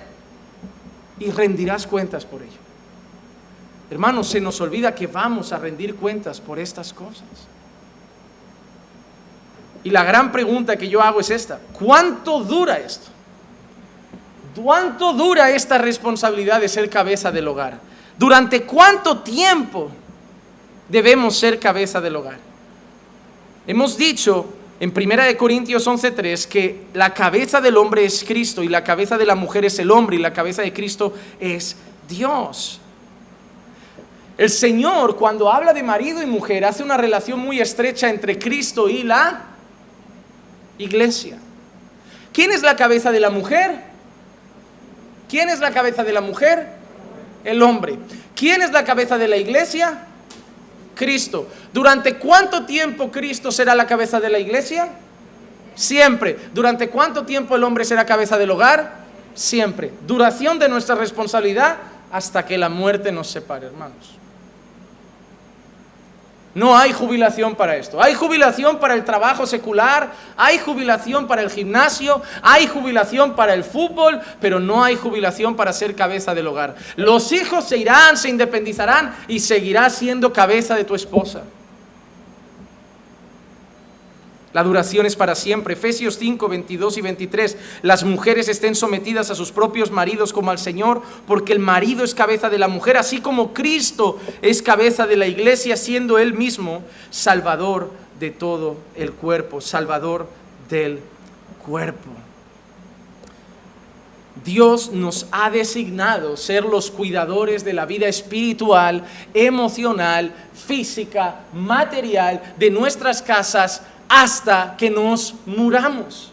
Y rendirás cuentas por ello. Hermanos, se nos olvida que vamos a rendir cuentas por estas cosas. Y la gran pregunta que yo hago es esta. ¿Cuánto dura esto? ¿Cuánto dura esta responsabilidad de ser cabeza del hogar? ¿Durante cuánto tiempo debemos ser cabeza del hogar? Hemos dicho en 1 Corintios 11:3 que la cabeza del hombre es Cristo y la cabeza de la mujer es el hombre y la cabeza de Cristo es Dios. El Señor cuando habla de marido y mujer hace una relación muy estrecha entre Cristo y la iglesia. ¿Quién es la cabeza de la mujer? ¿Quién es la cabeza de la mujer? El hombre. ¿Quién es la cabeza de la iglesia? Cristo. ¿Durante cuánto tiempo Cristo será la cabeza de la iglesia? Siempre. ¿Durante cuánto tiempo el hombre será cabeza del hogar? Siempre. Duración de nuestra responsabilidad hasta que la muerte nos separe, hermanos. No hay jubilación para esto. Hay jubilación para el trabajo secular, hay jubilación para el gimnasio, hay jubilación para el fútbol, pero no hay jubilación para ser cabeza del hogar. Los hijos se irán, se independizarán y seguirás siendo cabeza de tu esposa. La duración es para siempre. Efesios 5, 22 y 23. Las mujeres estén sometidas a sus propios maridos como al Señor, porque el marido es cabeza de la mujer, así como Cristo es cabeza de la iglesia, siendo él mismo salvador de todo el cuerpo, salvador del cuerpo. Dios nos ha designado ser los cuidadores de la vida espiritual, emocional, física, material de nuestras casas hasta que nos muramos.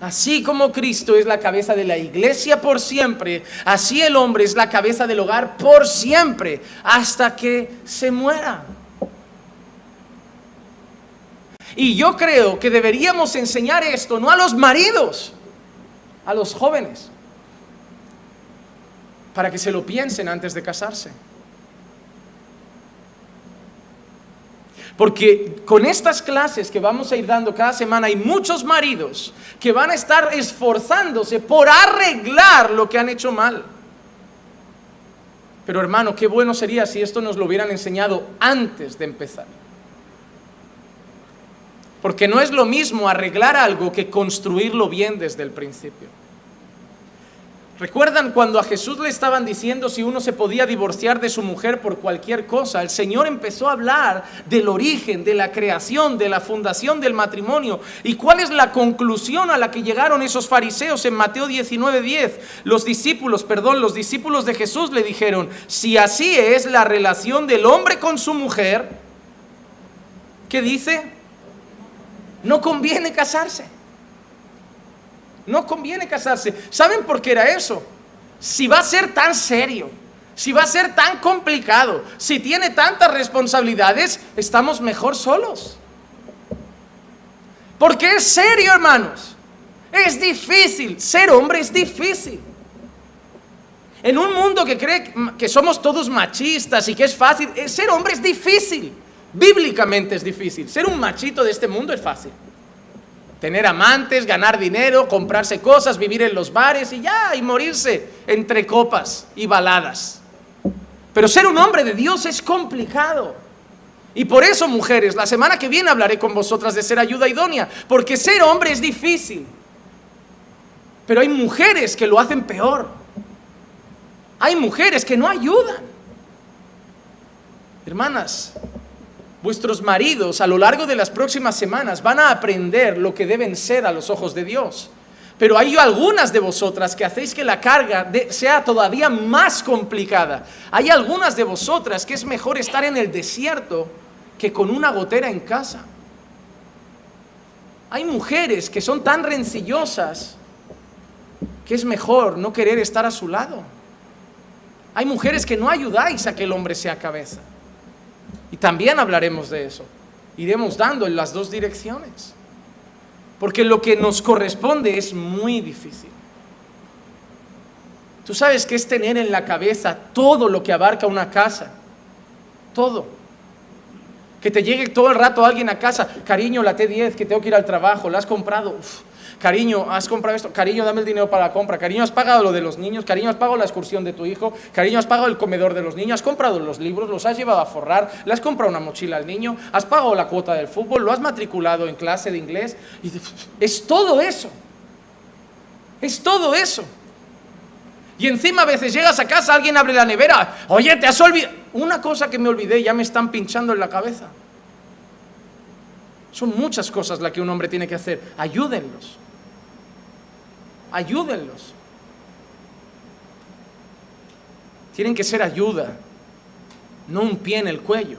Así como Cristo es la cabeza de la iglesia por siempre, así el hombre es la cabeza del hogar por siempre, hasta que se muera. Y yo creo que deberíamos enseñar esto no a los maridos, a los jóvenes, para que se lo piensen antes de casarse. Porque con estas clases que vamos a ir dando cada semana hay muchos maridos que van a estar esforzándose por arreglar lo que han hecho mal. Pero hermano, qué bueno sería si esto nos lo hubieran enseñado antes de empezar. Porque no es lo mismo arreglar algo que construirlo bien desde el principio. ¿Recuerdan cuando a Jesús le estaban diciendo si uno se podía divorciar de su mujer por cualquier cosa? El Señor empezó a hablar del origen, de la creación, de la fundación del matrimonio. ¿Y cuál es la conclusión a la que llegaron esos fariseos en Mateo 19:10? Los discípulos, perdón, los discípulos de Jesús le dijeron, si así es la relación del hombre con su mujer, ¿qué dice? No conviene casarse. No conviene casarse. ¿Saben por qué era eso? Si va a ser tan serio, si va a ser tan complicado, si tiene tantas responsabilidades, estamos mejor solos. Porque es serio, hermanos. Es difícil. Ser hombre es difícil. En un mundo que cree que somos todos machistas y que es fácil, eh, ser hombre es difícil. Bíblicamente es difícil. Ser un machito de este mundo es fácil. Tener amantes, ganar dinero, comprarse cosas, vivir en los bares y ya, y morirse entre copas y baladas. Pero ser un hombre de Dios es complicado. Y por eso, mujeres, la semana que viene hablaré con vosotras de ser ayuda idónea, porque ser hombre es difícil. Pero hay mujeres que lo hacen peor. Hay mujeres que no ayudan. Hermanas, vuestros maridos a lo largo de las próximas semanas van a aprender lo que deben ser a los ojos de Dios. Pero hay algunas de vosotras que hacéis que la carga sea todavía más complicada. Hay algunas de vosotras que es mejor estar en el desierto que con una gotera en casa. Hay mujeres que son tan rencillosas que es mejor no querer estar a su lado. Hay mujeres que no ayudáis a que el hombre sea cabeza. Y también hablaremos de eso. Iremos dando en las dos direcciones. Porque lo que nos corresponde es muy difícil. Tú sabes que es tener en la cabeza todo lo que abarca una casa. Todo. Que te llegue todo el rato alguien a casa. Cariño, la T10, que tengo que ir al trabajo. ¿La has comprado? Cariño, has comprado esto. Cariño, dame el dinero para la compra. Cariño, has pagado lo de los niños. Cariño, has pagado la excursión de tu hijo. Cariño, has pagado el comedor de los niños. Has comprado los libros, los has llevado a forrar. Le has comprado una mochila al niño. Has pagado la cuota del fútbol. Lo has matriculado en clase de inglés. Y es todo eso. Es todo eso. Y encima a veces llegas a casa, alguien abre la nevera. Oye, te has olvidado. Una cosa que me olvidé, ya me están pinchando en la cabeza. Son muchas cosas las que un hombre tiene que hacer. Ayúdenlos ayúdenlos. Tienen que ser ayuda, no un pie en el cuello.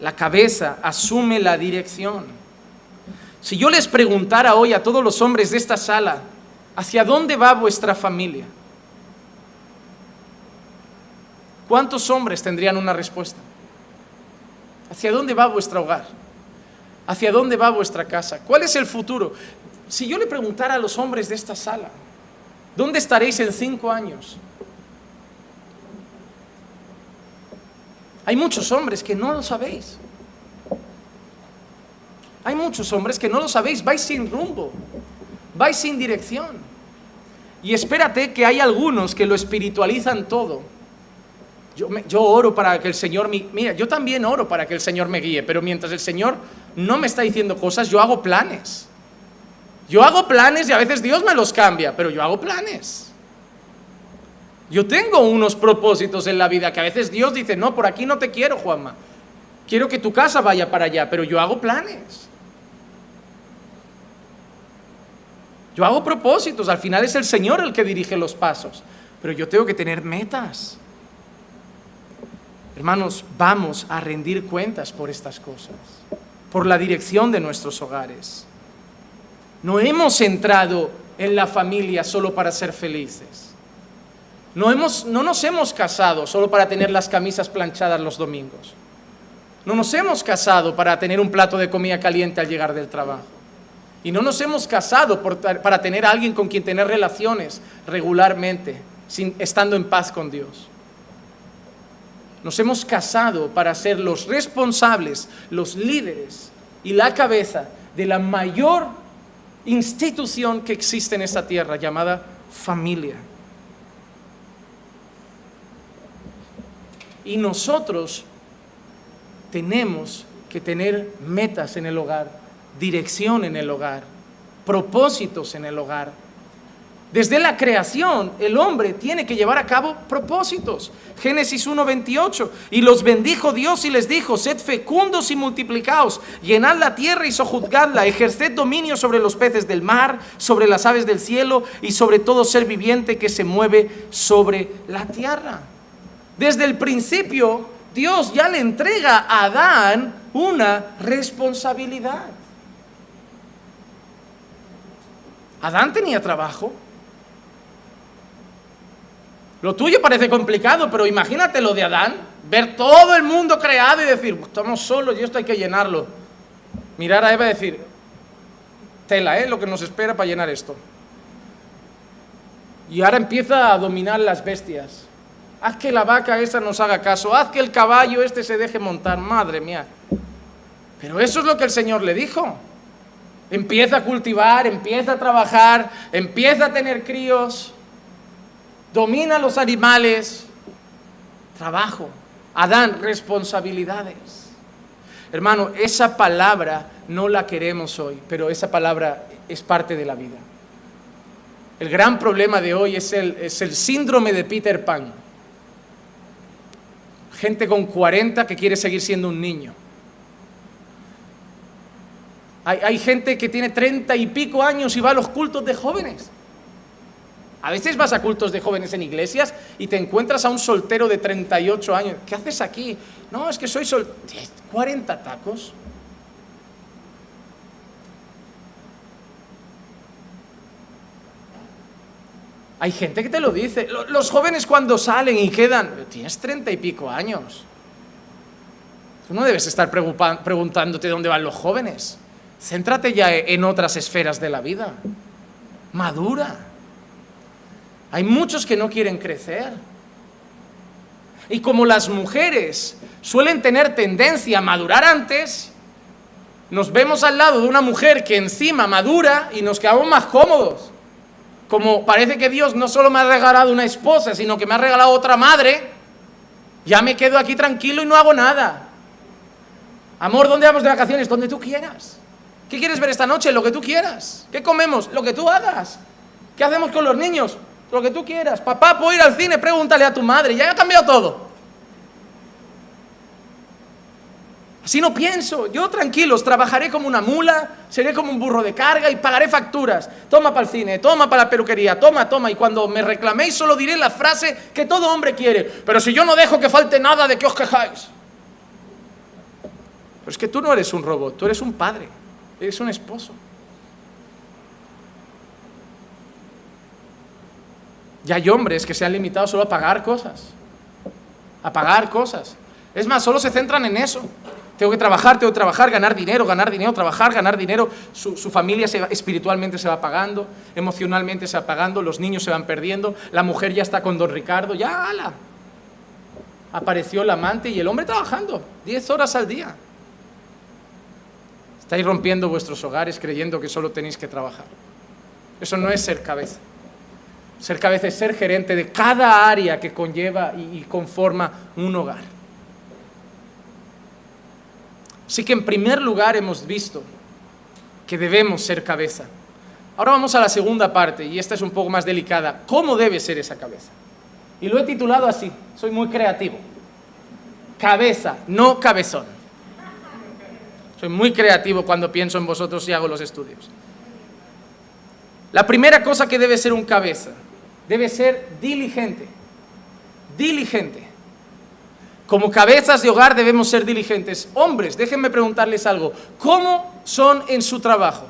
La cabeza asume la dirección. Si yo les preguntara hoy a todos los hombres de esta sala, ¿hacia dónde va vuestra familia? ¿Cuántos hombres tendrían una respuesta? ¿Hacia dónde va vuestro hogar? ¿Hacia dónde va vuestra casa? ¿Cuál es el futuro? Si yo le preguntara a los hombres de esta sala, ¿dónde estaréis en cinco años? Hay muchos hombres que no lo sabéis. Hay muchos hombres que no lo sabéis, vais sin rumbo, vais sin dirección. Y espérate que hay algunos que lo espiritualizan todo. Yo, oro para que el Señor me... Mira, yo también oro para que el Señor me guíe, pero mientras el Señor no me está diciendo cosas, yo hago planes. Yo hago planes y a veces Dios me los cambia, pero yo hago planes. Yo tengo unos propósitos en la vida que a veces Dios dice, no, por aquí no te quiero, Juanma. Quiero que tu casa vaya para allá, pero yo hago planes. Yo hago propósitos, al final es el Señor el que dirige los pasos, pero yo tengo que tener metas. Hermanos, vamos a rendir cuentas por estas cosas, por la dirección de nuestros hogares. No hemos entrado en la familia solo para ser felices. No, hemos, no nos hemos casado solo para tener las camisas planchadas los domingos. No nos hemos casado para tener un plato de comida caliente al llegar del trabajo. Y no nos hemos casado para tener a alguien con quien tener relaciones regularmente, sin, estando en paz con Dios. Nos hemos casado para ser los responsables, los líderes y la cabeza de la mayor institución que existe en esta tierra llamada familia. Y nosotros tenemos que tener metas en el hogar, dirección en el hogar, propósitos en el hogar desde la creación, el hombre tiene que llevar a cabo propósitos. Génesis 1:28. Y los bendijo Dios y les dijo, sed fecundos y multiplicaos, llenad la tierra y sojuzgadla, ejerced dominio sobre los peces del mar, sobre las aves del cielo y sobre todo ser viviente que se mueve sobre la tierra. Desde el principio, Dios ya le entrega a Adán una responsabilidad. Adán tenía trabajo. Lo tuyo parece complicado, pero imagínate lo de Adán, ver todo el mundo creado y decir, estamos solos y esto hay que llenarlo. Mirar a Eva y decir, tela, ¿eh? Lo que nos espera para llenar esto. Y ahora empieza a dominar las bestias. Haz que la vaca esa nos haga caso, haz que el caballo este se deje montar, madre mía. Pero eso es lo que el Señor le dijo. Empieza a cultivar, empieza a trabajar, empieza a tener críos domina los animales, trabajo. Adán, responsabilidades. Hermano, esa palabra no la queremos hoy, pero esa palabra es parte de la vida. El gran problema de hoy es el, es el síndrome de Peter Pan. Gente con 40 que quiere seguir siendo un niño. Hay, hay gente que tiene 30 y pico años y va a los cultos de jóvenes. A veces vas a cultos de jóvenes en iglesias y te encuentras a un soltero de 38 años. ¿Qué haces aquí? No, es que soy sol... 40 tacos. Hay gente que te lo dice. Los jóvenes cuando salen y quedan, tienes treinta y pico años. Tú no debes estar preguntándote dónde van los jóvenes. Céntrate ya en otras esferas de la vida. Madura. Hay muchos que no quieren crecer. Y como las mujeres suelen tener tendencia a madurar antes, nos vemos al lado de una mujer que encima madura y nos quedamos más cómodos como parece que Dios no solo me ha regalado una esposa, sino que me ha regalado otra madre, ya me quedo aquí tranquilo y no hago nada. Amor, ¿dónde vamos de vacaciones? Donde tú quieras. ¿Qué quieres ver esta noche? Lo que tú quieras. ¿Qué comemos? Lo que tú hagas. ¿Qué hacemos con los niños? Lo que tú quieras. Papá, ¿puedo ir al cine? Pregúntale a tu madre. Ya ha cambiado todo. Si no pienso. Yo tranquilos, trabajaré como una mula, seré como un burro de carga y pagaré facturas. Toma para el cine, toma para la peluquería, toma, toma. Y cuando me reclaméis solo diré la frase que todo hombre quiere. Pero si yo no dejo que falte nada, ¿de qué os quejáis? Pero es que tú no eres un robot, tú eres un padre, eres un esposo. Y hay hombres que se han limitado solo a pagar cosas. A pagar cosas. Es más, solo se centran en eso. Tengo que trabajar, tengo que trabajar, ganar dinero, ganar dinero, trabajar, ganar dinero. Su, familia se espiritualmente se va pagando, emocionalmente se va pagando, los niños se van perdiendo, la mujer ya está con don Ricardo, ya, ala. Apareció el amante y el hombre trabajando 10 horas al día. Estáis rompiendo vuestros hogares creyendo que solo tenéis que trabajar. Eso no es ser cabeza. Ser cabeza ser gerente de cada área que conlleva y conforma un hogar. Así que en primer lugar hemos visto que debemos ser cabeza. Ahora vamos a la segunda parte, y esta es un poco más delicada. ¿Cómo debe ser esa cabeza? Y lo he titulado así, soy muy creativo. Cabeza, no cabezón. Soy muy creativo cuando pienso en vosotros y hago los estudios. La primera cosa que debe ser un cabeza, debe ser diligente. Diligente. Como cabezas de hogar debemos ser diligentes. Hombres, déjenme preguntarles algo. ¿Cómo son en su trabajo?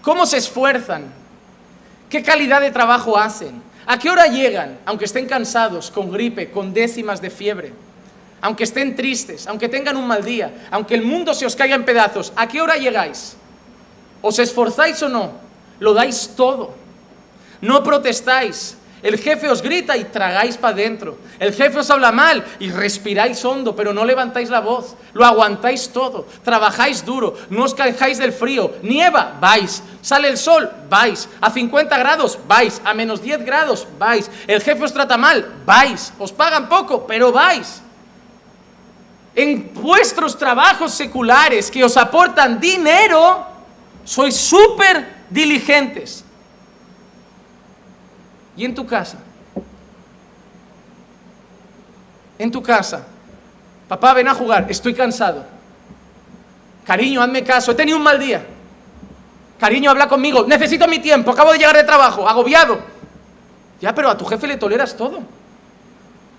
¿Cómo se esfuerzan? ¿Qué calidad de trabajo hacen? ¿A qué hora llegan? Aunque estén cansados, con gripe, con décimas de fiebre, aunque estén tristes, aunque tengan un mal día, aunque el mundo se os caiga en pedazos, ¿a qué hora llegáis? ¿Os esforzáis o no? Lo dais todo. No protestáis, el jefe os grita y tragáis para adentro. El jefe os habla mal y respiráis hondo, pero no levantáis la voz. Lo aguantáis todo. Trabajáis duro. No os quejáis del frío. Nieva, vais. Sale el sol, vais. A 50 grados, vais. A menos 10 grados, vais. El jefe os trata mal, vais. Os pagan poco, pero vais. En vuestros trabajos seculares que os aportan dinero, sois súper diligentes. ¿Y en tu casa? En tu casa. Papá, ven a jugar, estoy cansado. Cariño, hazme caso, he tenido un mal día. Cariño, habla conmigo, necesito mi tiempo, acabo de llegar de trabajo, agobiado. Ya, pero a tu jefe le toleras todo.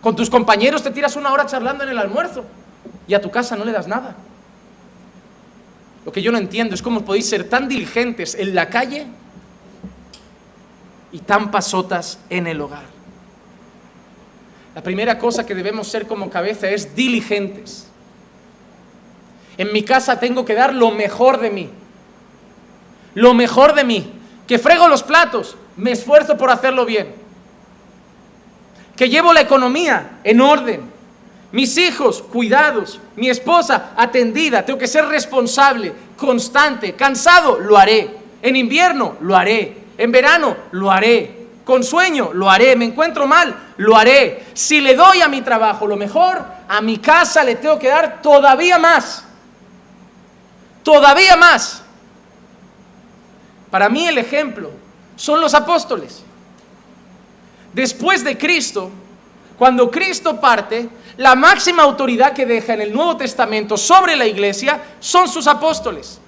Con tus compañeros te tiras una hora charlando en el almuerzo y a tu casa no le das nada. Lo que yo no entiendo es cómo podéis ser tan diligentes en la calle y tan pasotas en el hogar. La primera cosa que debemos ser como cabeza es diligentes. En mi casa tengo que dar lo mejor de mí. Lo mejor de mí. Que frego los platos, me esfuerzo por hacerlo bien. Que llevo la economía en orden. Mis hijos, cuidados. Mi esposa, atendida. Tengo que ser responsable, constante. Cansado, lo haré. En invierno, lo haré. En verano lo haré. con sueño, lo haré. Me encuentro mal, lo haré. Si le doy a mi trabajo lo mejor, a mi casa le tengo que dar todavía más. Todavía más. Para mí el ejemplo son los apóstoles. Después de Cristo, cuando Cristo parte, la máxima autoridad que deja en el Nuevo Testamento sobre la iglesia son sus apóstoles.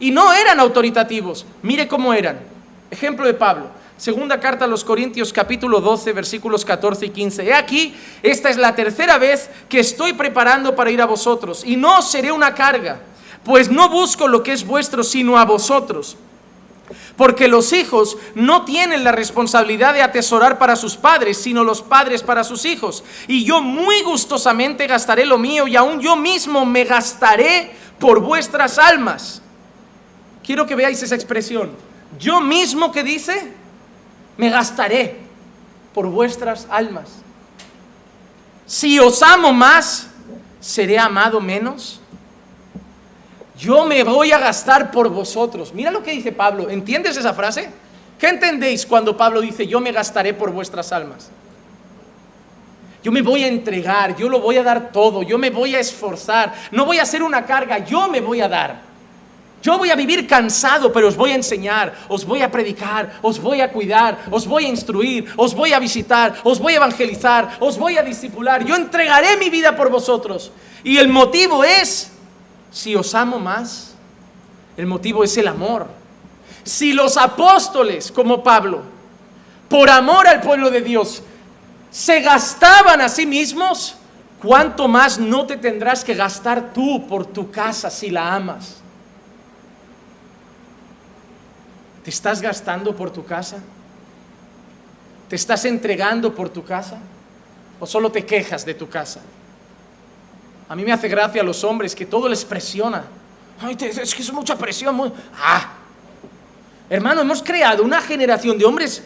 Y no eran autoritativos. Mire cómo eran. Ejemplo de Pablo. Segunda carta a los Corintios capítulo 12 versículos 14 y 15. He aquí, esta es la tercera vez que estoy preparando para ir a vosotros y no seré una carga, pues no busco lo que es vuestro sino a vosotros. Porque los hijos no tienen la responsabilidad de atesorar para sus padres, sino los padres para sus hijos. Y yo muy gustosamente gastaré lo mío y aún yo mismo me gastaré por vuestras almas. Quiero que veáis esa expresión. Yo mismo que dice, me gastaré por vuestras almas. Si os amo más, ¿seré amado menos? Yo me voy a gastar por vosotros. Mira lo que dice Pablo. ¿Entiendes esa frase? ¿Qué entendéis cuando Pablo dice, yo me gastaré por vuestras almas? Yo me voy a entregar, yo lo voy a dar todo, yo me voy a esforzar, no voy a hacer una carga, yo me voy a dar. Yo voy a vivir cansado, pero os voy a enseñar, os voy a predicar, os voy a cuidar, os voy a instruir, os voy a visitar, os voy a evangelizar, os voy a discipular. Yo entregaré mi vida por vosotros. Y el motivo es, si os amo más, el motivo es el amor. Si los apóstoles, como Pablo, por amor al pueblo de Dios, se gastaban a sí mismos, ¿cuánto más no te tendrás que gastar tú por tu casa si la amas? ¿Te estás gastando por tu casa? ¿Te estás entregando por tu casa? ¿O solo te quejas de tu casa? A mí me hace gracia a los hombres que todo les presiona. Ay, es que es mucha presión. Ah, hermano, hemos creado una generación de hombres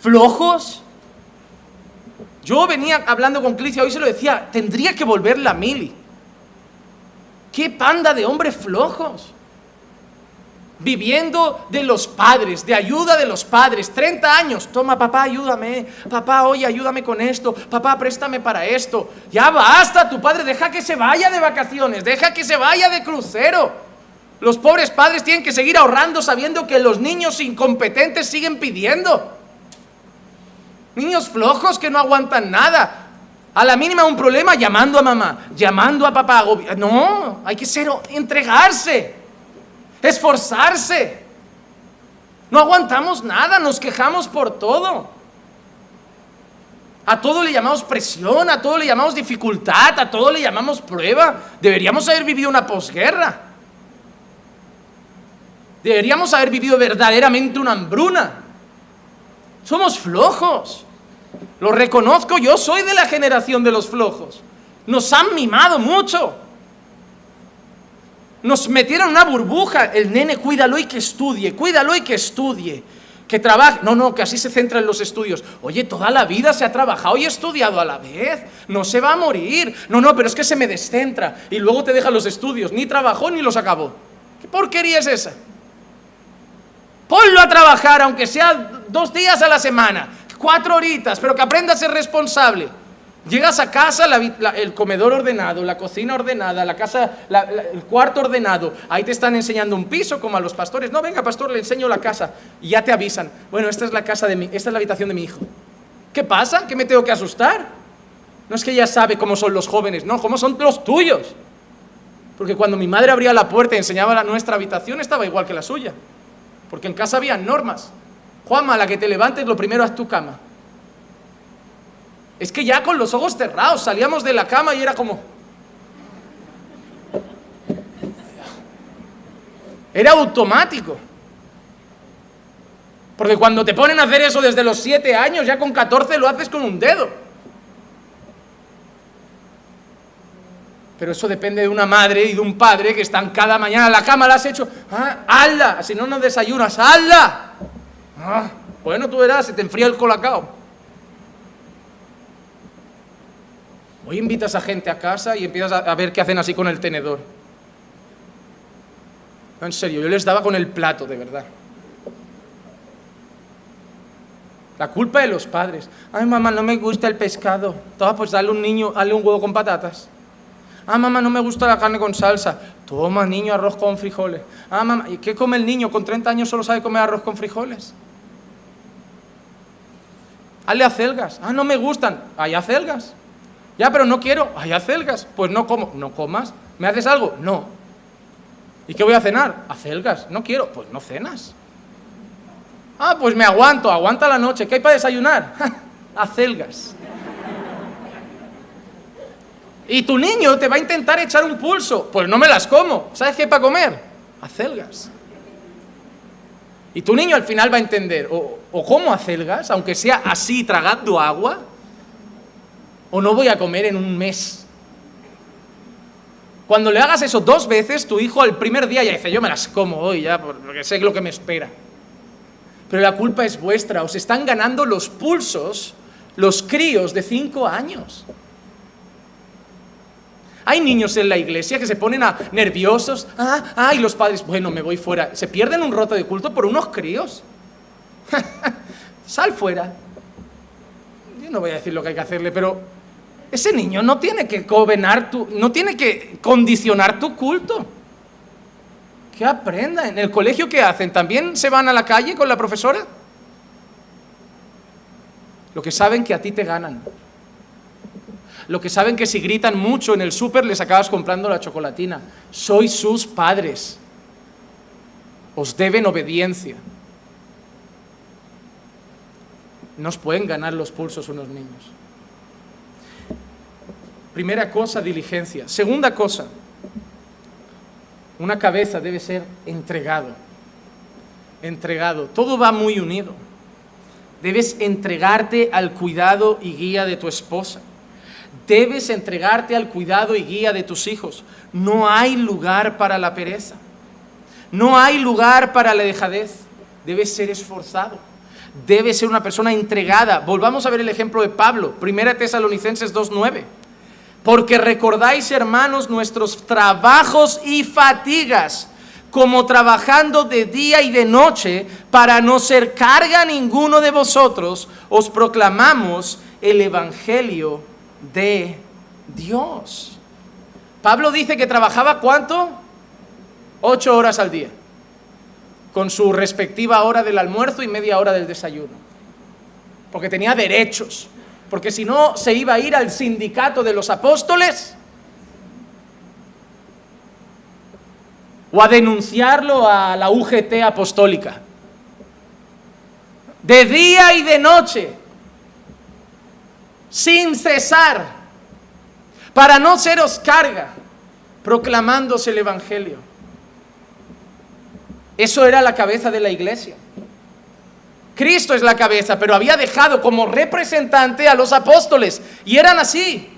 flojos. Yo venía hablando con Clicia, hoy se lo decía, tendría que volver la mili. ¿Qué panda de hombres flojos? Viviendo de los padres, de ayuda de los padres, 30 años, toma papá, ayúdame, papá, oye, ayúdame con esto, papá, préstame para esto, ya basta, tu padre, deja que se vaya de vacaciones, deja que se vaya de crucero. Los pobres padres tienen que seguir ahorrando sabiendo que los niños incompetentes siguen pidiendo. Niños flojos que no aguantan nada. A la mínima un problema llamando a mamá, llamando a papá. No, hay que ser entregarse esforzarse. No aguantamos nada, nos quejamos por todo. A todo le llamamos presión, a todo le llamamos dificultad, a todo le llamamos prueba. Deberíamos haber vivido una posguerra. Deberíamos haber vivido verdaderamente una hambruna. Somos flojos. Lo reconozco, yo soy de la generación de los flojos. Nos han mimado mucho. Nos metieron una burbuja. El nene, cuídalo y que estudie, cuídalo y que estudie. Que trabaje. No, no, que así se centra en los estudios. Oye, toda la vida se ha trabajado y estudiado a la vez. No se va a morir. No, no, pero es que se me descentra. Y luego te deja los estudios. Ni trabajó ni los acabó. ¿Qué porquería es esa? Ponlo a trabajar, aunque sea dos días a la semana, cuatro horitas, pero que aprenda a ser responsable. Llegas a casa, el comedor ordenado, la cocina ordenada, la casa, el cuarto ordenado. Ahí te están enseñando un piso como a los pastores. No, venga, pastor, le enseño la casa. Y ya te avisan. Bueno, esta es la casa de mi, esta es la habitación de mi hijo. ¿Qué pasa? ¿Qué me tengo que asustar? No es que ella sabe cómo son los jóvenes, no, cómo son los tuyos. Porque cuando mi madre abría la puerta y enseñaba la nuestra habitación, estaba igual que la suya. Porque en casa había normas. Juanma, la que te levantes, lo primero es tu cama. Es que ya con los ojos cerrados salíamos de la cama y era como... Era automático. Porque cuando te ponen a hacer eso desde los 7 años, ya con 14 lo haces con un dedo. Pero eso depende de una madre y de un padre que están cada mañana en la cama, la has hecho, ah, si no, no desayunas, hazla. Ah, bueno, tú verás, se te enfría el colacao. Hoy invitas a gente a casa y empiezas a, ver qué hacen así con el tenedor. en serio, yo les daba con el plato, de verdad. La culpa de los padres. Ay, mamá, no me gusta el pescado. Toma, pues dale un niño, dale un huevo con patatas. Ah, mamá, no me gusta la carne con salsa. Toma, niño, arroz con frijoles. Ah, mamá, ¿y qué come el niño? Con 30 años solo sabe comer arroz con frijoles. Hazle acelgas. Ah, no me gustan. Hay acelgas. Ya, pero no quiero. Hay acelgas. Pues no como. No comas. ¿Me haces algo? No. ¿Y qué voy a cenar? Acelgas. No quiero. Pues no cenas. Ah, pues me aguanto. Aguanta la noche. ¿Qué hay para desayunar? acelgas. Y tu niño te va a intentar echar un pulso. Pues no me las como. ¿Sabes qué hay para comer? Acelgas. Y tu niño al final va a entender, o, o como acelgas, aunque sea así tragando agua, o no voy a comer en un mes. Cuando le hagas eso dos veces, tu hijo al primer día ya dice, yo me las como hoy ya, porque sé lo que me espera. Pero la culpa es vuestra, os están ganando los pulsos los críos de cinco años. Hay niños en la iglesia que se ponen a nerviosos. Ah, ah, y los padres, bueno, me voy fuera. Se pierden un roto de culto por unos críos. Sal fuera. Yo no voy a decir lo que hay que hacerle, pero ese niño no tiene que gobernar tu, no tiene que condicionar tu culto. Que aprenda. ¿En el colegio qué hacen? ¿También se van a la calle con la profesora? Lo que saben que a ti te ganan. Lo que saben que si gritan mucho en el súper les acabas comprando la chocolatina. Sois sus padres. Os deben obediencia. Nos pueden ganar los pulsos unos niños. Primera cosa, diligencia. Segunda cosa, una cabeza debe ser entregado. Entregado. Todo va muy unido. Debes entregarte al cuidado y guía de tu esposa. Debes entregarte al cuidado y guía de tus hijos. No hay lugar para la pereza. No hay lugar para la dejadez. Debes ser esforzado. Debes ser una persona entregada. Volvamos a ver el ejemplo de Pablo. Primera Tesalonicenses 2.9. Porque recordáis, hermanos, nuestros trabajos y fatigas, como trabajando de día y de noche, para no ser carga ninguno de vosotros, os proclamamos el Evangelio de Dios. Pablo dice que trabajaba cuánto? Ocho horas al día, con su respectiva hora del almuerzo y media hora del desayuno, porque tenía derechos, porque si no se iba a ir al sindicato de los apóstoles o a denunciarlo a la UGT apostólica. De día y de noche sin cesar, para no seros carga, proclamándose el Evangelio. Eso era la cabeza de la iglesia. Cristo es la cabeza, pero había dejado como representante a los apóstoles y eran así.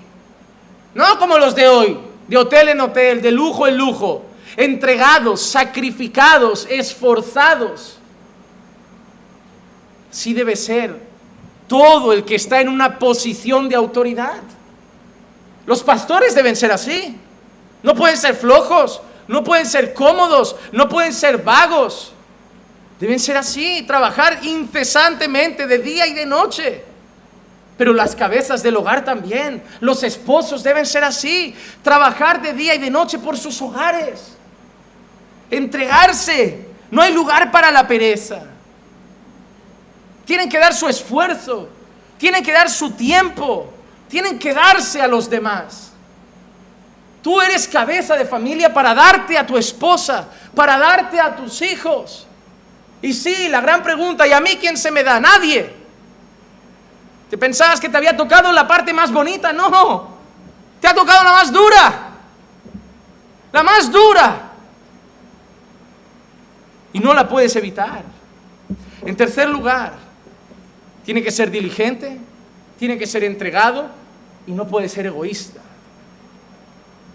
No como los de hoy, de hotel en hotel, de lujo en lujo, entregados, sacrificados, esforzados. Sí debe ser todo el que está en una posición de autoridad. Los pastores deben ser así. No pueden ser flojos, no pueden ser cómodos, no pueden ser vagos. Deben ser así, trabajar incesantemente de día y de noche. Pero las cabezas del hogar también, los esposos deben ser así, trabajar de día y de noche por sus hogares, entregarse. No hay lugar para la pereza. Tienen que dar su esfuerzo, tienen que dar su tiempo, tienen que darse a los demás. Tú eres cabeza de familia para darte a tu esposa, para darte a tus hijos. Y sí, la gran pregunta, ¿y a mí quién se me da? Nadie. ¿Te pensabas que te había tocado la parte más bonita? No, te ha tocado la más dura. La más dura. Y no la puedes evitar. En tercer lugar, tiene que ser diligente, tiene que ser entregado y no puede ser egoísta.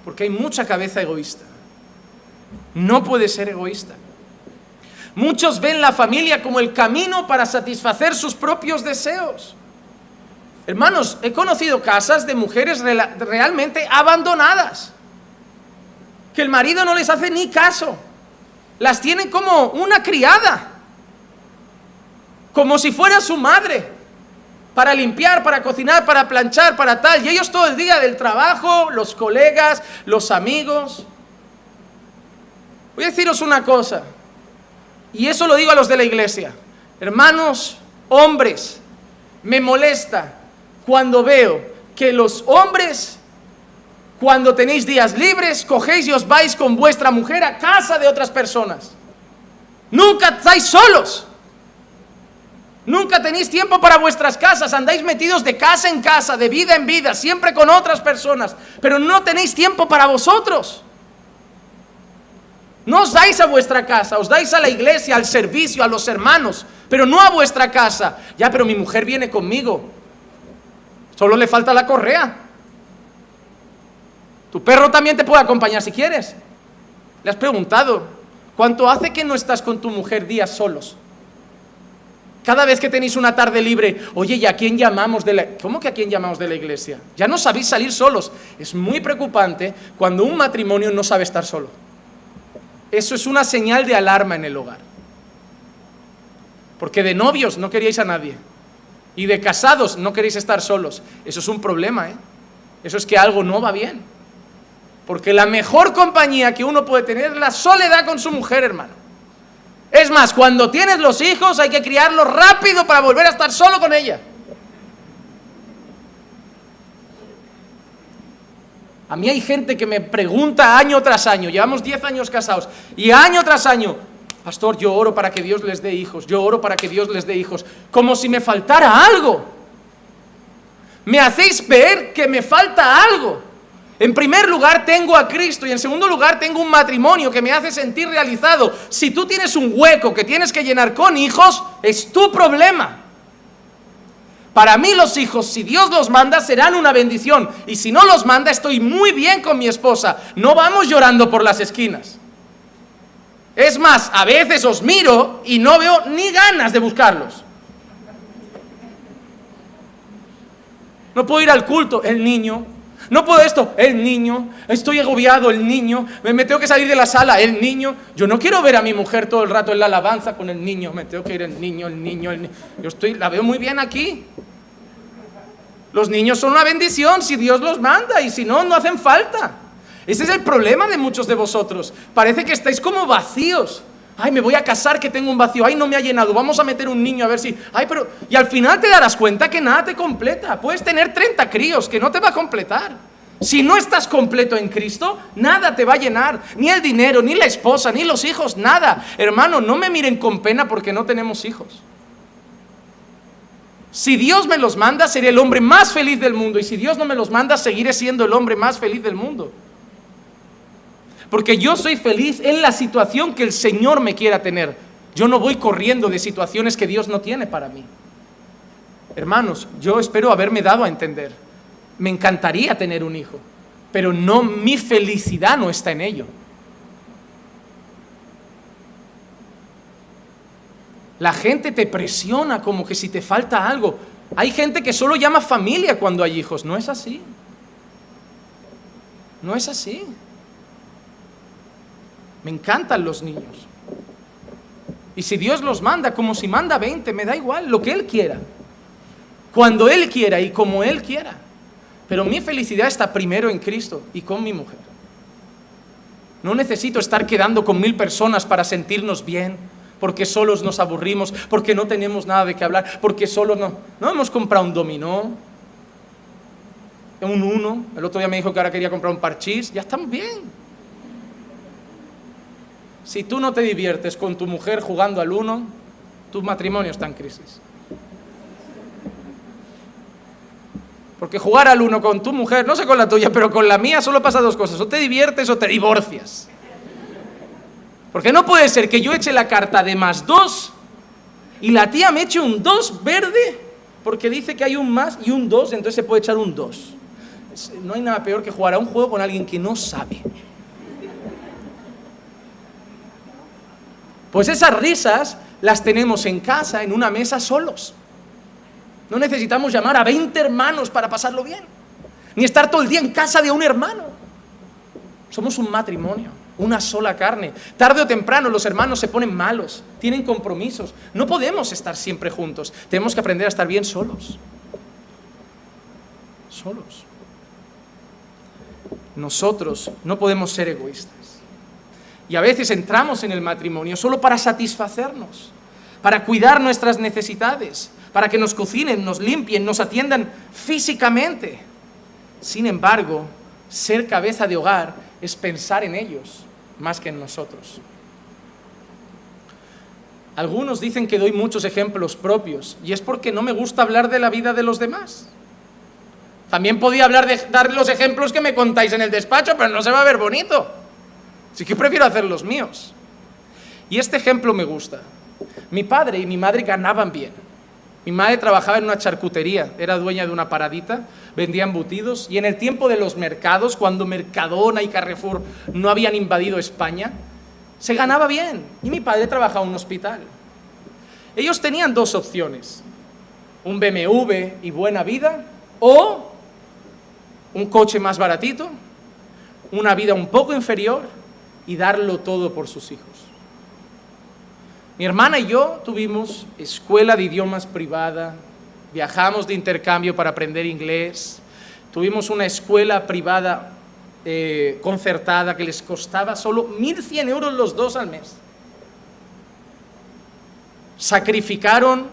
Porque hay mucha cabeza egoísta. No puede ser egoísta. Muchos ven la familia como el camino para satisfacer sus propios deseos. Hermanos, he conocido casas de mujeres realmente abandonadas, que el marido no les hace ni caso, las tienen como una criada como si fuera su madre. para limpiar, para cocinar, para planchar, para tal. Y ellos todo el día del trabajo, los colegas, los amigos. Voy a deciros una cosa, y eso lo digo a los de la iglesia. Hermanos, hombres, me molesta cuando veo que los hombres, cuando tenéis días libres, cogéis y os vais con vuestra mujer a casa de otras personas. Nunca estáis solos. Nunca tenéis tiempo para vuestras casas, andáis metidos de casa en casa, de vida en vida, siempre con otras personas, pero no tenéis tiempo para vosotros. No os dais a vuestra casa, os dais a la iglesia, al servicio, a los hermanos, pero no a vuestra casa. Ya, pero mi mujer viene conmigo. Solo le falta la correa. Tu perro también te puede acompañar si quieres. Le has preguntado, ¿cuánto hace que no estás con tu mujer días solos? Cada vez que tenéis una tarde libre, oye, ¿y a quién llamamos de la ¿Cómo que a quién llamamos de la iglesia? Ya no sabéis salir solos. Es muy preocupante cuando un matrimonio no sabe estar solo. Eso es una señal de alarma en el hogar. Porque de novios no queríais a nadie. Y de casados no queréis estar solos. Eso es un problema, ¿eh? Eso es que algo no va bien. Porque la mejor compañía que uno puede tener es la soledad con su mujer, hermano. Es más, cuando tienes los hijos hay que criarlos rápido para volver a estar solo con ella. A mí hay gente que me pregunta año tras año, llevamos 10 años casados, y año tras año, pastor, yo oro para que Dios les dé hijos, yo oro para que Dios les dé hijos, como si me faltara algo. Me hacéis ver que me falta algo. En primer lugar tengo a Cristo y en segundo lugar tengo un matrimonio que me hace sentir realizado. Si tú tienes un hueco que tienes que llenar con hijos, es tu problema. Para mí los hijos, si Dios los manda, serán una bendición. Y si no los manda, estoy muy bien con mi esposa. No vamos llorando por las esquinas. Es más, a veces os miro y no veo ni ganas de buscarlos. No puedo ir al culto, el niño. No puedo esto, el niño. Estoy agobiado, el niño. Me, tengo que salir de la sala, el niño. Yo no quiero ver a mi mujer todo el rato en la alabanza con el niño. Me tengo que ir el niño, el niño, el niño. Yo estoy, la veo muy bien aquí. Los niños son una bendición si Dios los manda y si no, no hacen falta. Ese es el problema de muchos de vosotros. Parece que estáis como vacíos. Ay, me voy a casar que tengo un vacío. Ay, no me ha llenado. Vamos a meter un niño a ver si. Ay, pero. Y al final te darás cuenta que nada te completa. Puedes tener 30 críos que no te va a completar. Si no estás completo en Cristo, nada te va a llenar. Ni el dinero, ni la esposa, ni los hijos, nada. Hermano, no me miren con pena porque no tenemos hijos. Si Dios me los manda, seré el hombre más feliz del mundo. Y si Dios no me los manda, seguiré siendo el hombre más feliz del mundo. Porque yo soy feliz en la situación que el Señor me quiera tener. Yo no voy corriendo de situaciones que Dios no tiene para mí. Hermanos, yo espero haberme dado a entender. Me encantaría tener un hijo, pero no mi felicidad no está en ello. La gente te presiona como que si te falta algo. Hay gente que solo llama familia cuando hay hijos. No es así. No es así. Me encantan los niños. Y si Dios los manda, como si manda 20, me da igual, lo que Él quiera. Cuando Él quiera y como Él quiera. Pero mi felicidad está primero en Cristo y con mi mujer. No necesito estar quedando con mil personas para sentirnos bien porque solos nos aburrimos, porque no tenemos nada de qué hablar, porque solo no. No hemos comprado un dominó, un uno. El otro día me dijo que ahora quería comprar un parchís. Ya estamos bien. Si tú no te diviertes con tu mujer jugando al uno, tu matrimonio está en crisis. Porque jugar al uno con tu mujer, no sé con la tuya, pero con la mía solo pasa dos cosas. O te diviertes o te divorcias. Porque no puede ser que yo eche la carta de más dos y la tía me eche un dos verde porque dice que hay un más y un dos, entonces se puede echar un dos. No hay nada peor que jugar a un juego con alguien que no sabe. Pues esas risas las tenemos en casa, en una mesa solos. No necesitamos llamar a 20 hermanos para pasarlo bien, ni estar todo el día en casa de un hermano. Somos un matrimonio una sola carne. Tarde o temprano los hermanos se ponen malos, tienen compromisos. No podemos estar siempre juntos. Tenemos que aprender a estar bien solos. solos. Nosotros no podemos ser egoístas. Y a veces entramos en el matrimonio solo para satisfacernos, para cuidar nuestras necesidades, para que nos cocinen, nos limpien, nos atiendan físicamente. Sin embargo, ser cabeza de hogar es pensar en ellos más que en nosotros. Algunos dicen que doy muchos ejemplos propios y es porque no me gusta hablar de la vida de los demás. También podía hablar de dar los ejemplos que me contáis en el despacho, pero no se va a ver bonito. Así que prefiero hacer los míos. Y este ejemplo me gusta. Mi padre y mi madre ganaban bien. Mi madre trabajaba en una charcutería, era dueña de una paradita, vendía embutidos y en el tiempo de los mercados, cuando Mercadona y Carrefour no habían invadido España, se ganaba bien. Y mi padre trabajaba en un hospital. Ellos tenían dos opciones, un BMW y buena vida o un coche más baratito, una vida un poco inferior y darlo todo por sus hijos. Mi hermana y yo tuvimos escuela de idiomas privada, viajamos de intercambio para aprender inglés, tuvimos una escuela privada eh, concertada que les costaba solo 1.100 euros los dos al mes. Sacrificaron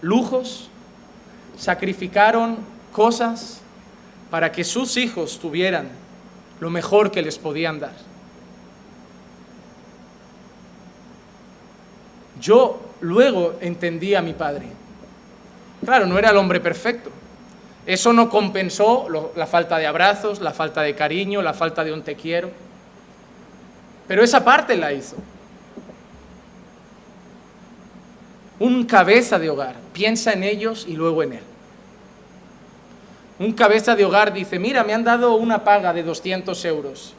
lujos, sacrificaron cosas para que sus hijos tuvieran lo mejor que les podían dar. Yo luego entendí a mi padre. Claro, no era el hombre perfecto. Eso no compensó la falta de abrazos, la falta de cariño, la falta de un te quiero. Pero esa parte la hizo. Un cabeza de hogar piensa en ellos y luego en él. Un cabeza de hogar dice, mira, me han dado una paga de 200 euros.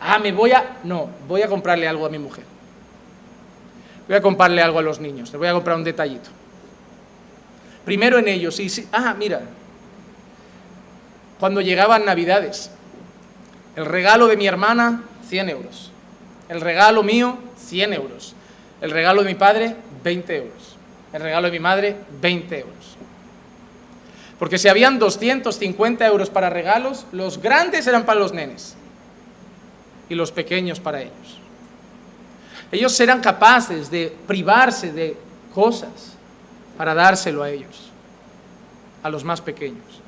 Ah, me voy a... No, voy a comprarle algo a mi mujer. Voy a comprarle algo a los niños. Le voy a comprar un detallito. Primero en ellos. Ah, mira. Cuando llegaban Navidades, el regalo de mi hermana, 100 euros. El regalo mío, 100 euros. El regalo de mi padre, 20 euros. El regalo de mi madre, 20 euros. Porque si habían 250 euros para regalos, los grandes eran para los nenes y los pequeños para ellos. Ellos eran capaces de privarse de cosas para dárselo a ellos, a los más pequeños.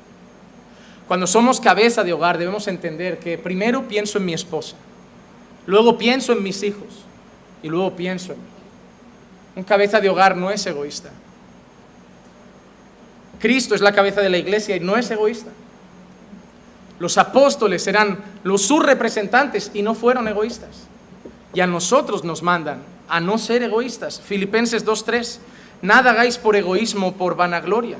Cuando somos cabeza de hogar debemos entender que primero pienso en mi esposa, luego pienso en mis hijos y luego pienso en mí. Un cabeza de hogar no es egoísta. Cristo es la cabeza de la iglesia y no es egoísta. Los apóstoles eran los sus representantes y no fueron egoístas. Y a nosotros nos mandan a no ser egoístas. Filipenses 2.3, nada hagáis por egoísmo por vanagloria,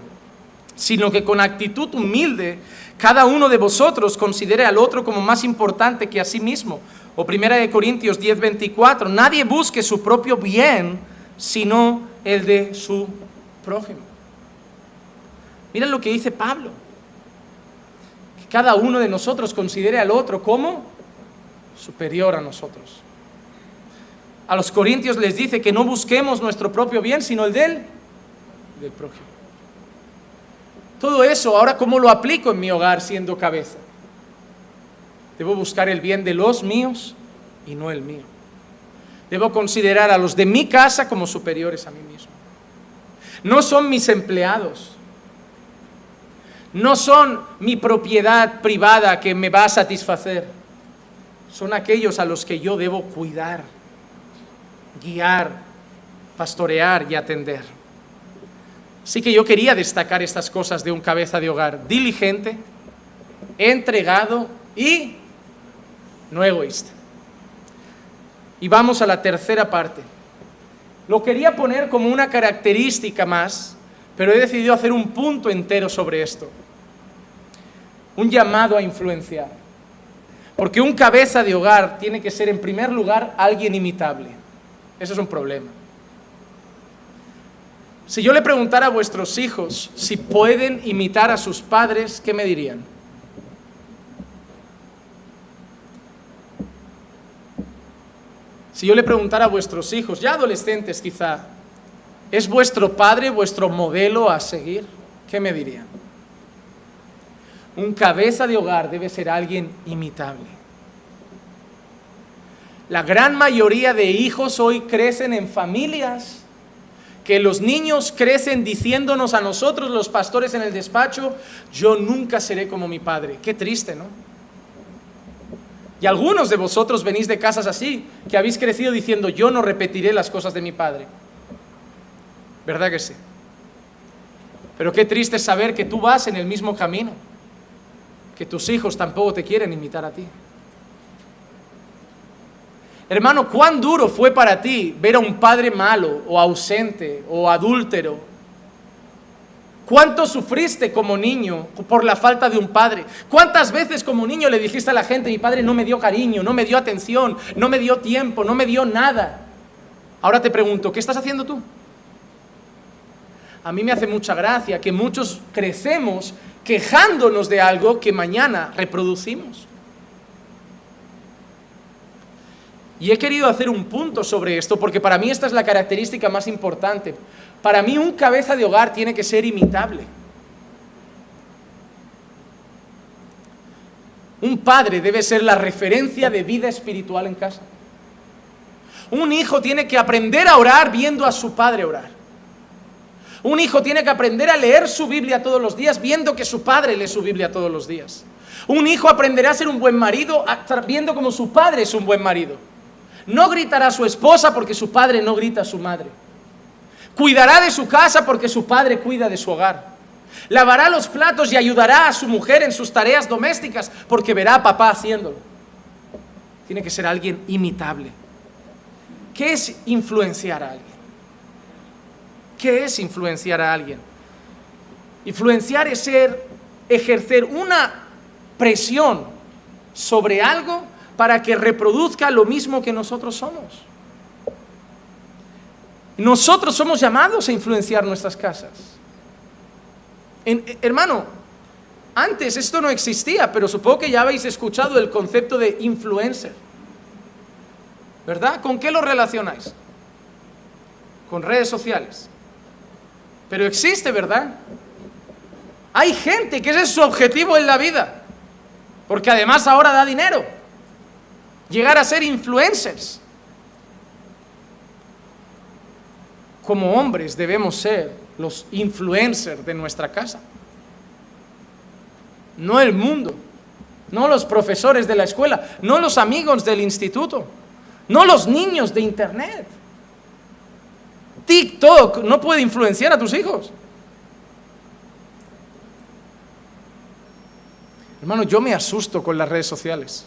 sino que con actitud humilde cada uno de vosotros considere al otro como más importante que a sí mismo. O 1 Corintios 10.24, nadie busque su propio bien, sino el de su prójimo. Mira lo que dice Pablo. Que cada uno de nosotros considere al otro como superior a nosotros. A los corintios les dice que no busquemos nuestro propio bien, sino el del, del prójimo. Todo eso, ahora cómo lo aplico en mi hogar siendo cabeza. Debo buscar el bien de los míos y no el mío. Debo considerar a los de mi casa como superiores a mí mismo. No son mis empleados, no son mi propiedad privada que me va a satisfacer. Son aquellos a los que yo debo cuidar, guiar, pastorear y atender. Así que yo quería destacar estas cosas de un cabeza de hogar diligente, entregado y no egoísta. Y vamos a la tercera parte. Lo quería poner como una característica más, pero he decidido hacer un punto entero sobre esto un llamado a influenciar. Porque un cabeza de hogar tiene que ser en primer lugar alguien imitable. Eso es un problema. Si yo le preguntara a vuestros hijos si pueden imitar a sus padres, ¿qué me dirían? Si yo le preguntara a vuestros hijos, ya adolescentes quizá, ¿es vuestro padre vuestro modelo a seguir? ¿Qué me dirían? Un cabeza de hogar debe ser alguien imitable. La gran mayoría de hijos hoy crecen en familias que los niños crecen diciéndonos a nosotros, los pastores en el despacho, yo nunca seré como mi padre. Qué triste, ¿no? Y algunos de vosotros venís de casas así, que habéis crecido diciendo, yo no repetiré las cosas de mi padre. ¿Verdad que sí? Pero qué triste saber que tú vas en el mismo camino, que tus hijos tampoco te quieren imitar a ti. Hermano, ¿cuán duro fue para ti ver a un padre malo o ausente o adúltero? ¿Cuánto sufriste como niño por la falta de un padre? ¿Cuántas veces como niño le dijiste a la gente, mi padre no me dio cariño, no me dio atención, no me dio tiempo, no me dio nada? Ahora te pregunto, ¿qué estás haciendo tú? A mí me hace mucha gracia que muchos crecemos quejándonos de algo que mañana reproducimos. Y he querido hacer un punto sobre esto porque para mí esta es la característica más importante. Para mí un cabeza de hogar tiene que ser imitable. Un padre debe ser la referencia de vida espiritual en casa. Un hijo tiene que aprender a orar viendo a su padre orar. Un hijo tiene que aprender a leer su Biblia todos los días viendo que su padre lee su Biblia todos los días. Un hijo aprenderá a ser un buen marido viendo como su padre es un buen marido. No gritará a su esposa porque su padre no grita a su madre. Cuidará de su casa porque su padre cuida de su hogar. Lavará los platos y ayudará a su mujer en sus tareas domésticas porque verá a papá haciéndolo. Tiene que ser alguien imitable. ¿Qué es influenciar a alguien? ¿Qué es influenciar a alguien? Influenciar es ser, ejercer una presión sobre algo para que reproduzca lo mismo que nosotros somos. Nosotros somos llamados a influenciar nuestras casas. hermano, antes esto no existía, pero supongo que ya habéis escuchado el concepto de influencer. ¿Verdad? ¿Con qué lo relacionáis? Con redes sociales. Pero existe, ¿verdad? Hay gente que ese es su objetivo en la vida. Porque además ahora da dinero llegar a ser influencers. Como hombres debemos ser los influencers de nuestra casa. No el mundo, no los profesores de la escuela, no los amigos del instituto, no los niños de internet. TikTok no puede influenciar a tus hijos. Hermano, yo me asusto con las redes sociales.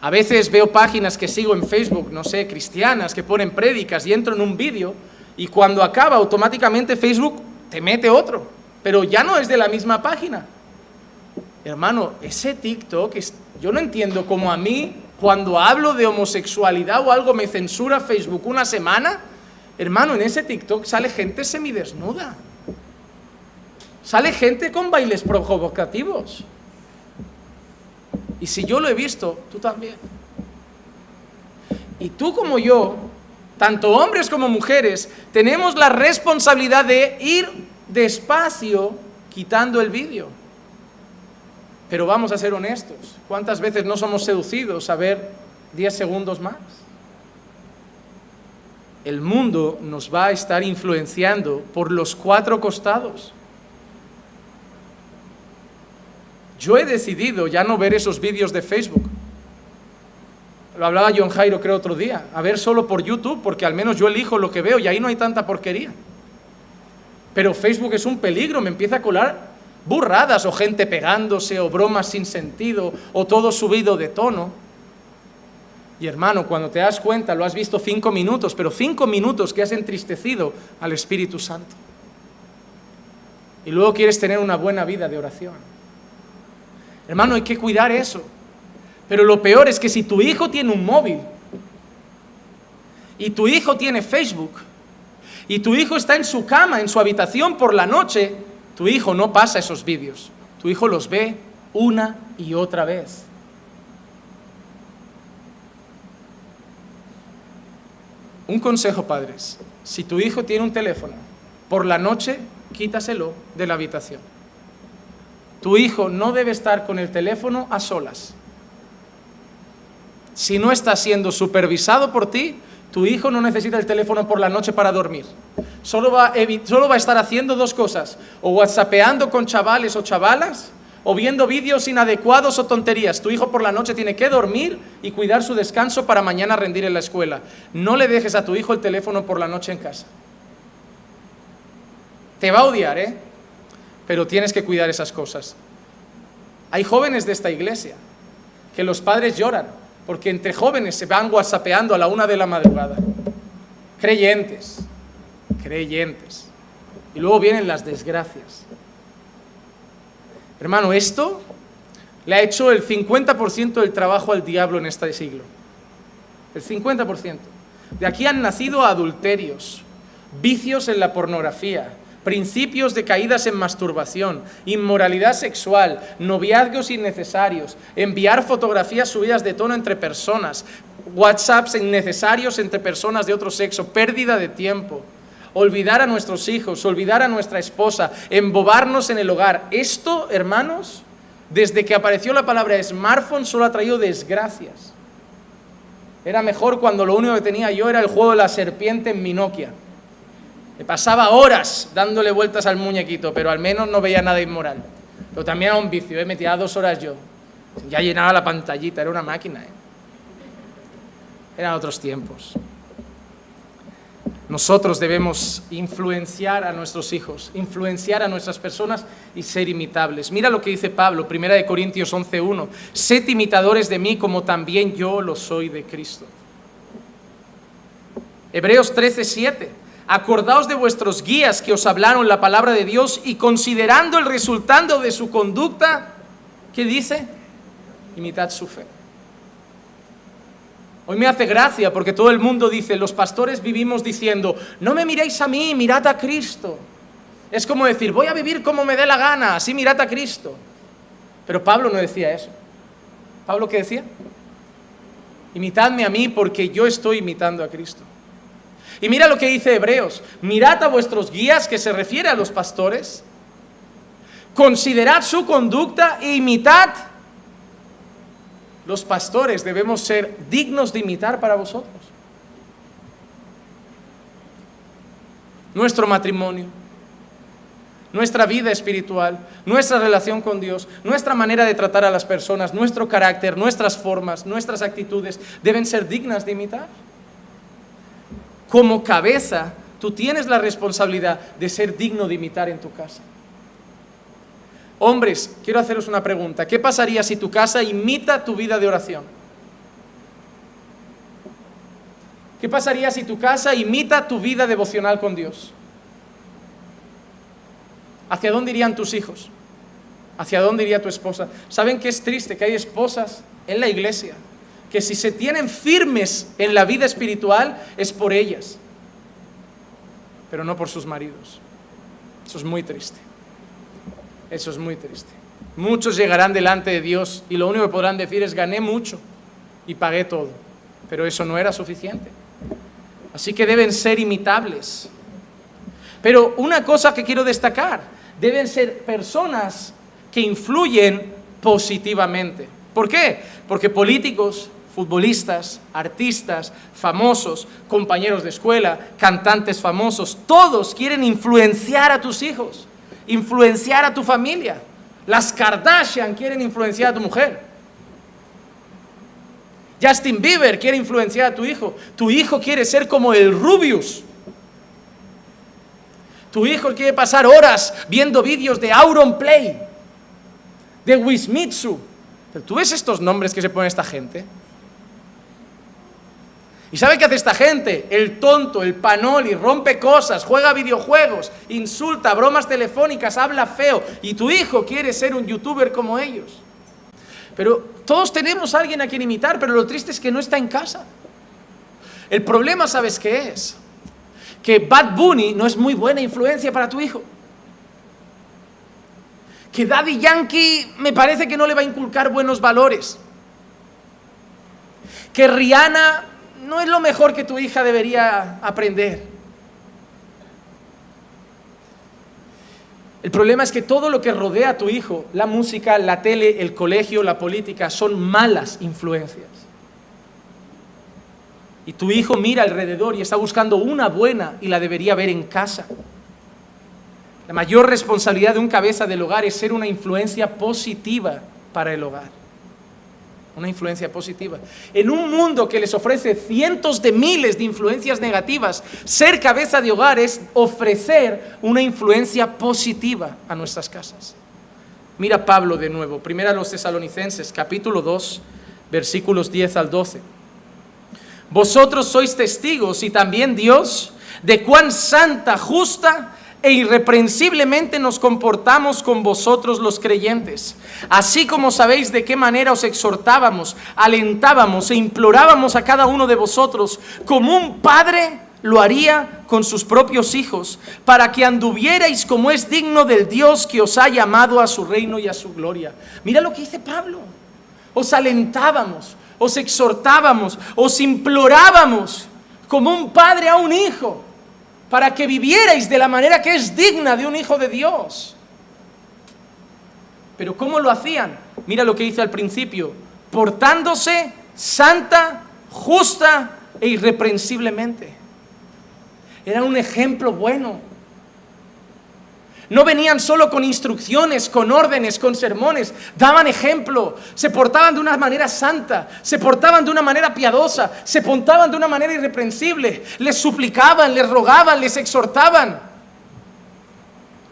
A veces veo páginas que sigo en Facebook, no sé, cristianas, que ponen prédicas y entro en un vídeo y cuando acaba automáticamente Facebook te mete otro, pero ya no es de la misma página. Hermano, ese TikTok, yo no entiendo cómo a mí, cuando hablo de homosexualidad o algo, me censura Facebook una semana. Hermano, en ese TikTok sale gente semidesnuda. Sale gente con bailes provocativos. Y si yo lo he visto, tú también. Y tú como yo, tanto hombres como mujeres, tenemos la responsabilidad de ir despacio quitando el vídeo. Pero vamos a ser honestos, ¿cuántas veces no somos seducidos a ver 10 segundos más? El mundo nos va a estar influenciando por los cuatro costados. Yo he decidido ya no ver esos vídeos de Facebook. Lo hablaba John Jairo creo otro día, a ver solo por YouTube, porque al menos yo elijo lo que veo y ahí no hay tanta porquería. Pero Facebook es un peligro, me empieza a colar burradas o gente pegándose o bromas sin sentido o todo subido de tono. Y hermano, cuando te das cuenta, lo has visto cinco minutos, pero cinco minutos que has entristecido al Espíritu Santo. Y luego quieres tener una buena vida de oración. Hermano, hay que cuidar eso. Pero lo peor es que si tu hijo tiene un móvil y tu hijo tiene Facebook y tu hijo está en su cama, en su habitación por la noche, tu hijo no pasa esos vídeos. Tu hijo los ve una y otra vez. Un consejo, padres. Si tu hijo tiene un teléfono, por la noche quítaselo de la habitación. Tu hijo no debe estar con el teléfono a solas. Si no está siendo supervisado por ti, tu hijo no necesita el teléfono por la noche para dormir. Solo va, solo va a estar haciendo dos cosas, o whatsappeando con chavales o chavalas, o viendo vídeos inadecuados o tonterías. Tu hijo por la noche tiene que dormir y cuidar su descanso para mañana rendir en la escuela. No le dejes a tu hijo el teléfono por la noche en casa. Te va a odiar, ¿eh? Pero tienes que cuidar esas cosas. Hay jóvenes de esta iglesia que los padres lloran porque entre jóvenes se van whatsappeando a la una de la madrugada. Creyentes, creyentes. Y luego vienen las desgracias. Hermano, esto le ha hecho el 50% del trabajo al diablo en este siglo. El 50%. De aquí han nacido adulterios, vicios en la pornografía, principios de caídas en masturbación, inmoralidad sexual, noviazgos innecesarios, enviar fotografías subidas de tono entre personas, WhatsApps innecesarios entre personas de otro sexo, pérdida de tiempo olvidar a nuestros hijos, olvidar a nuestra esposa, embobarnos en el hogar. Esto, hermanos, desde que apareció la palabra smartphone solo ha traído desgracias. Era mejor cuando lo único que tenía yo era el juego de la serpiente en mi Nokia. Me pasaba horas dándole vueltas al muñequito, pero al menos no veía nada inmoral. Pero también era un vicio, ¿eh? me dos horas yo. Ya llenaba la pantallita, era una máquina. ¿eh? Eran otros tiempos. Nosotros debemos influenciar a nuestros hijos, influenciar a nuestras personas y ser imitables. Mira lo que dice Pablo, 1 Corintios 11.1. Sed imitadores de mí como también yo lo soy de Cristo. Hebreos 13.7. Acordaos de vuestros guías que os hablaron la palabra de Dios y considerando el resultado de su conducta, ¿qué dice? Imitad su fe. Hoy me hace gracia porque todo el mundo dice, los pastores vivimos diciendo, no me miréis a mí, mirad a Cristo. Es como decir, voy a vivir como me dé la gana, así mirad a Cristo. Pero Pablo no decía eso. ¿Pablo qué decía? Imitadme a mí porque yo estoy imitando a Cristo. Y mira lo que dice Hebreos, mirad a vuestros guías, que se refiere a los pastores, considerad su conducta e imitad los pastores debemos ser dignos de imitar para vosotros. Nuestro matrimonio, nuestra vida espiritual, nuestra relación con Dios, nuestra manera de tratar a las personas, nuestro carácter, nuestras formas, nuestras actitudes deben ser dignas de imitar. Como cabeza, tú tienes la responsabilidad de ser digno de imitar en tu casa. Hombres, quiero haceros una pregunta. ¿Qué pasaría si tu casa imita tu vida de oración? ¿Qué pasaría si tu casa imita tu vida devocional con Dios? ¿Hacia dónde irían tus hijos? ¿Hacia dónde iría tu esposa? ¿Saben que es triste que hay esposas en la iglesia que si se tienen firmes en la vida espiritual es por ellas, pero no por sus maridos? Eso es muy triste. Eso es muy triste. Muchos llegarán delante de Dios y lo único que podrán decir es gané mucho y pagué todo. Pero eso no era suficiente. Así que deben ser imitables. Pero una cosa que quiero destacar, deben ser personas que influyen positivamente. ¿Por qué? Porque políticos, futbolistas, artistas, famosos, compañeros de escuela, cantantes famosos, todos quieren influenciar a tus hijos influenciar a tu familia. Las Kardashian quieren influenciar a tu mujer. Justin Bieber quiere influenciar a tu hijo. Tu hijo quiere ser como el Rubius. Tu hijo quiere pasar horas viendo vídeos de Auron Play, de Wismitsu. Pero tú ves estos nombres que se pone esta gente. ¿Y sabe qué hace esta gente? El tonto, el panoli, rompe cosas, juega videojuegos, insulta, bromas telefónicas, habla feo. Y tu hijo quiere ser un youtuber como ellos. Pero todos tenemos a alguien a quien imitar, pero lo triste es que no está en casa. El problema, ¿sabes qué es? Que Bad Bunny no es muy buena influencia para tu hijo. Que Daddy Yankee me parece que no le va a inculcar buenos valores. Que Rihanna no es lo mejor que tu hija debería aprender. El problema es que todo lo que rodea a tu hijo, la música, la tele, el colegio, la política, son malas influencias. Y tu hijo mira alrededor y está buscando una buena y la debería ver en casa. La mayor responsabilidad de un cabeza del hogar es ser una influencia positiva para el hogar. Una influencia positiva. En un mundo que les ofrece cientos de miles de influencias negativas, ser cabeza de hogar es ofrecer una influencia positiva a nuestras casas. Mira Pablo de nuevo, primera a los tesalonicenses, capítulo 2, versículos 10 al 12. Vosotros sois testigos y también Dios de cuán santa, justa e irreprensiblemente nos comportamos con vosotros los creyentes, así como sabéis de qué manera os exhortábamos, alentábamos e implorábamos a cada uno de vosotros, como un padre lo haría con sus propios hijos, para que anduvierais como es digno del Dios que os ha llamado a su reino y a su gloria. Mira lo que dice Pablo. Os alentábamos, os exhortábamos, os implorábamos como un padre a un hijo, para que vivierais de la manera que es digna de un hijo de Dios. Pero ¿cómo lo hacían? Mira lo que dice al principio, portándose santa, justa e irreprensiblemente. Era un ejemplo bueno. No venían solo con instrucciones, con órdenes, con sermones, daban ejemplo, se portaban de una manera santa, se portaban de una manera piadosa, se portaban de una manera irreprensible, les suplicaban, les rogaban, les exhortaban.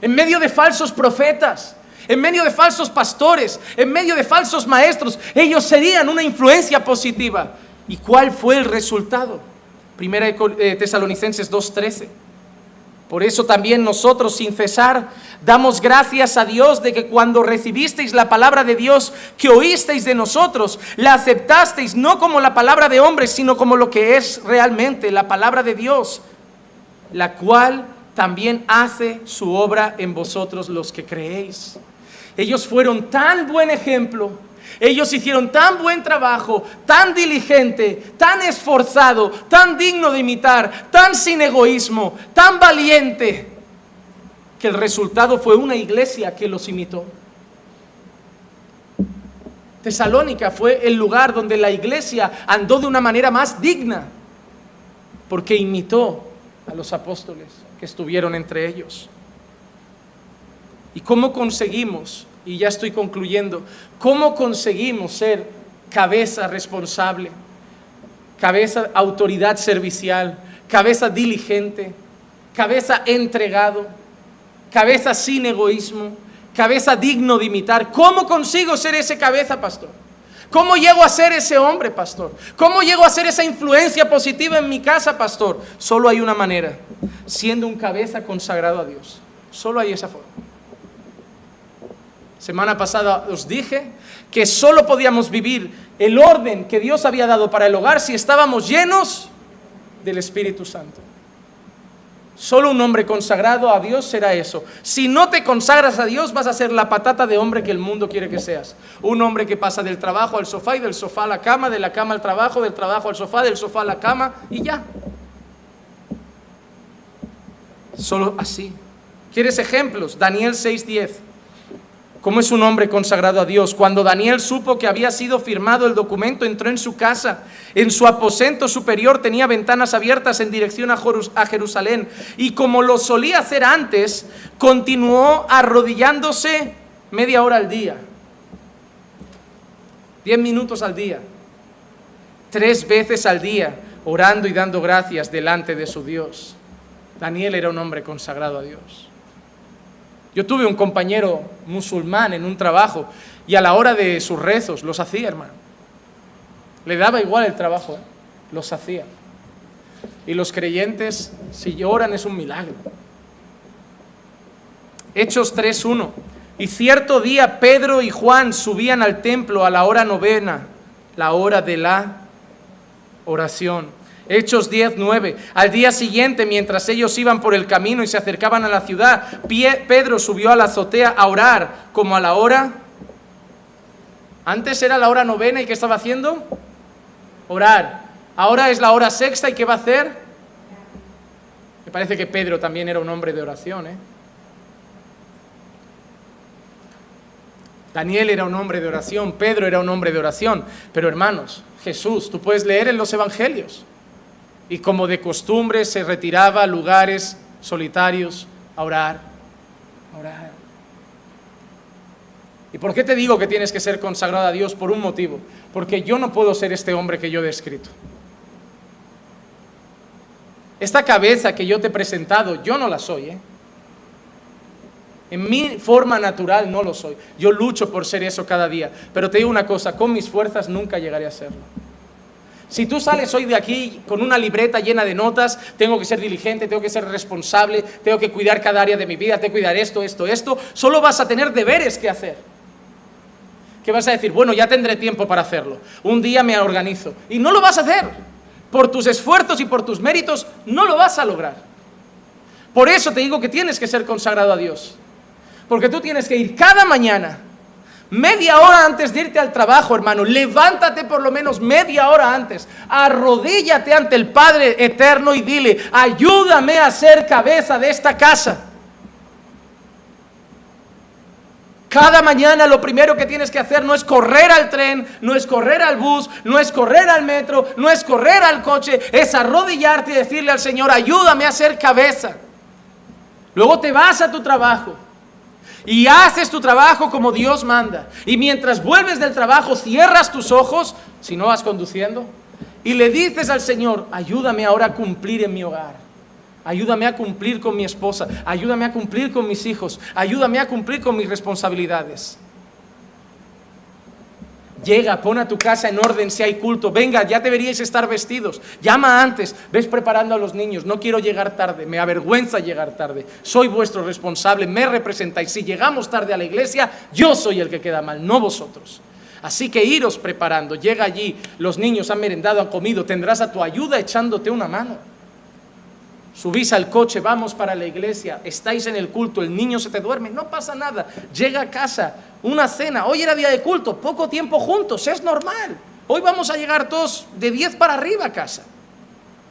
En medio de falsos profetas, en medio de falsos pastores, en medio de falsos maestros, ellos serían una influencia positiva. ¿Y cuál fue el resultado? Primera de Tesalonicenses 2.13. Por eso también nosotros sin cesar damos gracias a Dios de que cuando recibisteis la palabra de Dios que oísteis de nosotros, la aceptasteis no como la palabra de hombres, sino como lo que es realmente la palabra de Dios, la cual también hace su obra en vosotros los que creéis. Ellos fueron tan buen ejemplo ellos hicieron tan buen trabajo, tan diligente, tan esforzado, tan digno de imitar, tan sin egoísmo, tan valiente, que el resultado fue una iglesia que los imitó. Tesalónica fue el lugar donde la iglesia andó de una manera más digna, porque imitó a los apóstoles que estuvieron entre ellos. ¿Y cómo conseguimos y ya estoy concluyendo, ¿cómo conseguimos ser cabeza responsable, cabeza autoridad servicial, cabeza diligente, cabeza entregado, cabeza sin egoísmo, cabeza digno de imitar? ¿Cómo consigo ser ese cabeza, pastor? ¿Cómo llego a ser ese hombre, pastor? ¿Cómo llego a ser esa influencia positiva en mi casa, pastor? Solo hay una manera, siendo un cabeza consagrado a Dios. Solo hay esa forma. Semana pasada os dije que solo podíamos vivir el orden que Dios había dado para el hogar si estábamos llenos del Espíritu Santo. Solo un hombre consagrado a Dios será eso. Si no te consagras a Dios, vas a ser la patata de hombre que el mundo quiere que seas. Un hombre que pasa del trabajo al sofá y del sofá a la cama, de la cama al trabajo, del trabajo al sofá, del sofá a la cama y ya. Solo así. ¿Quieres ejemplos? Daniel 6:10. ¿Cómo es un hombre consagrado a Dios? Cuando Daniel supo que había sido firmado el documento, entró en su casa. En su aposento superior tenía ventanas abiertas en dirección a Jerusalén. Y como lo solía hacer antes, continuó arrodillándose media hora al día. Diez minutos al día. Tres veces al día, orando y dando gracias delante de su Dios. Daniel era un hombre consagrado a Dios. Yo tuve un compañero musulmán en un trabajo y a la hora de sus rezos los hacía, hermano. Le daba igual el trabajo, ¿eh? los hacía. Y los creyentes, si lloran, es un milagro. Hechos 3.1. Y cierto día Pedro y Juan subían al templo a la hora novena, la hora de la oración. Hechos 10, 9. Al día siguiente, mientras ellos iban por el camino y se acercaban a la ciudad, Pedro subió a la azotea a orar, como a la hora. Antes era la hora novena y ¿qué estaba haciendo? Orar. Ahora es la hora sexta y ¿qué va a hacer? Me parece que Pedro también era un hombre de oración. ¿eh? Daniel era un hombre de oración, Pedro era un hombre de oración, pero hermanos, Jesús, tú puedes leer en los evangelios, y como de costumbre se retiraba a lugares solitarios a orar. ¿Y por qué te digo que tienes que ser consagrado a Dios? Por un motivo, porque yo no puedo ser este hombre que yo he descrito. Esta cabeza que yo te he presentado, yo no la soy, ¿eh? En mi forma natural no lo soy. Yo lucho por ser eso cada día. Pero te digo una cosa, con mis fuerzas nunca llegaré a serlo. Si tú sales hoy de aquí con una libreta llena de notas, tengo que ser diligente, tengo que ser responsable, tengo que cuidar cada área de mi vida, tengo que cuidar esto, esto, esto, solo vas a tener deberes que hacer. ¿Qué vas a decir? Bueno, ya tendré tiempo para hacerlo. Un día me organizo. Y no lo vas a hacer. Por tus esfuerzos y por tus méritos, no lo vas a lograr. Por eso te digo que tienes que ser consagrado a Dios. Porque tú tienes que ir cada mañana, media hora antes de irte al trabajo, hermano. Levántate por lo menos media hora antes. Arrodíllate ante el Padre eterno y dile, ayúdame a ser cabeza de esta casa. Cada mañana lo primero que tienes que hacer no es correr al tren, no es correr al bus, no es correr al metro, no es correr al coche, es arrodillarte y decirle al Señor, ayúdame a ser cabeza. Luego te vas a tu trabajo y haces tu trabajo como Dios manda. Y mientras vuelves del trabajo, cierras tus ojos, si no vas conduciendo, y le dices al Señor, ayúdame ahora a cumplir en mi hogar. Ayúdame a cumplir con mi esposa, ayúdame a cumplir con mis hijos, ayúdame a cumplir con mis responsabilidades. Llega, pon a tu casa en orden si hay culto. Venga, ya deberíais estar vestidos. Llama antes, ves preparando a los niños. No quiero llegar tarde, me avergüenza llegar tarde. Soy vuestro responsable, me representáis. Si llegamos tarde a la iglesia, yo soy el que queda mal, no vosotros. Así que iros preparando. Llega allí, los niños han merendado, han comido. Tendrás a tu ayuda echándote una mano. Subís al coche, vamos para la iglesia, estáis en el culto, el niño se te duerme, no pasa nada. Llega a casa, una cena, hoy era día de culto, poco tiempo juntos, es normal. Hoy vamos a llegar todos de 10 para arriba a casa.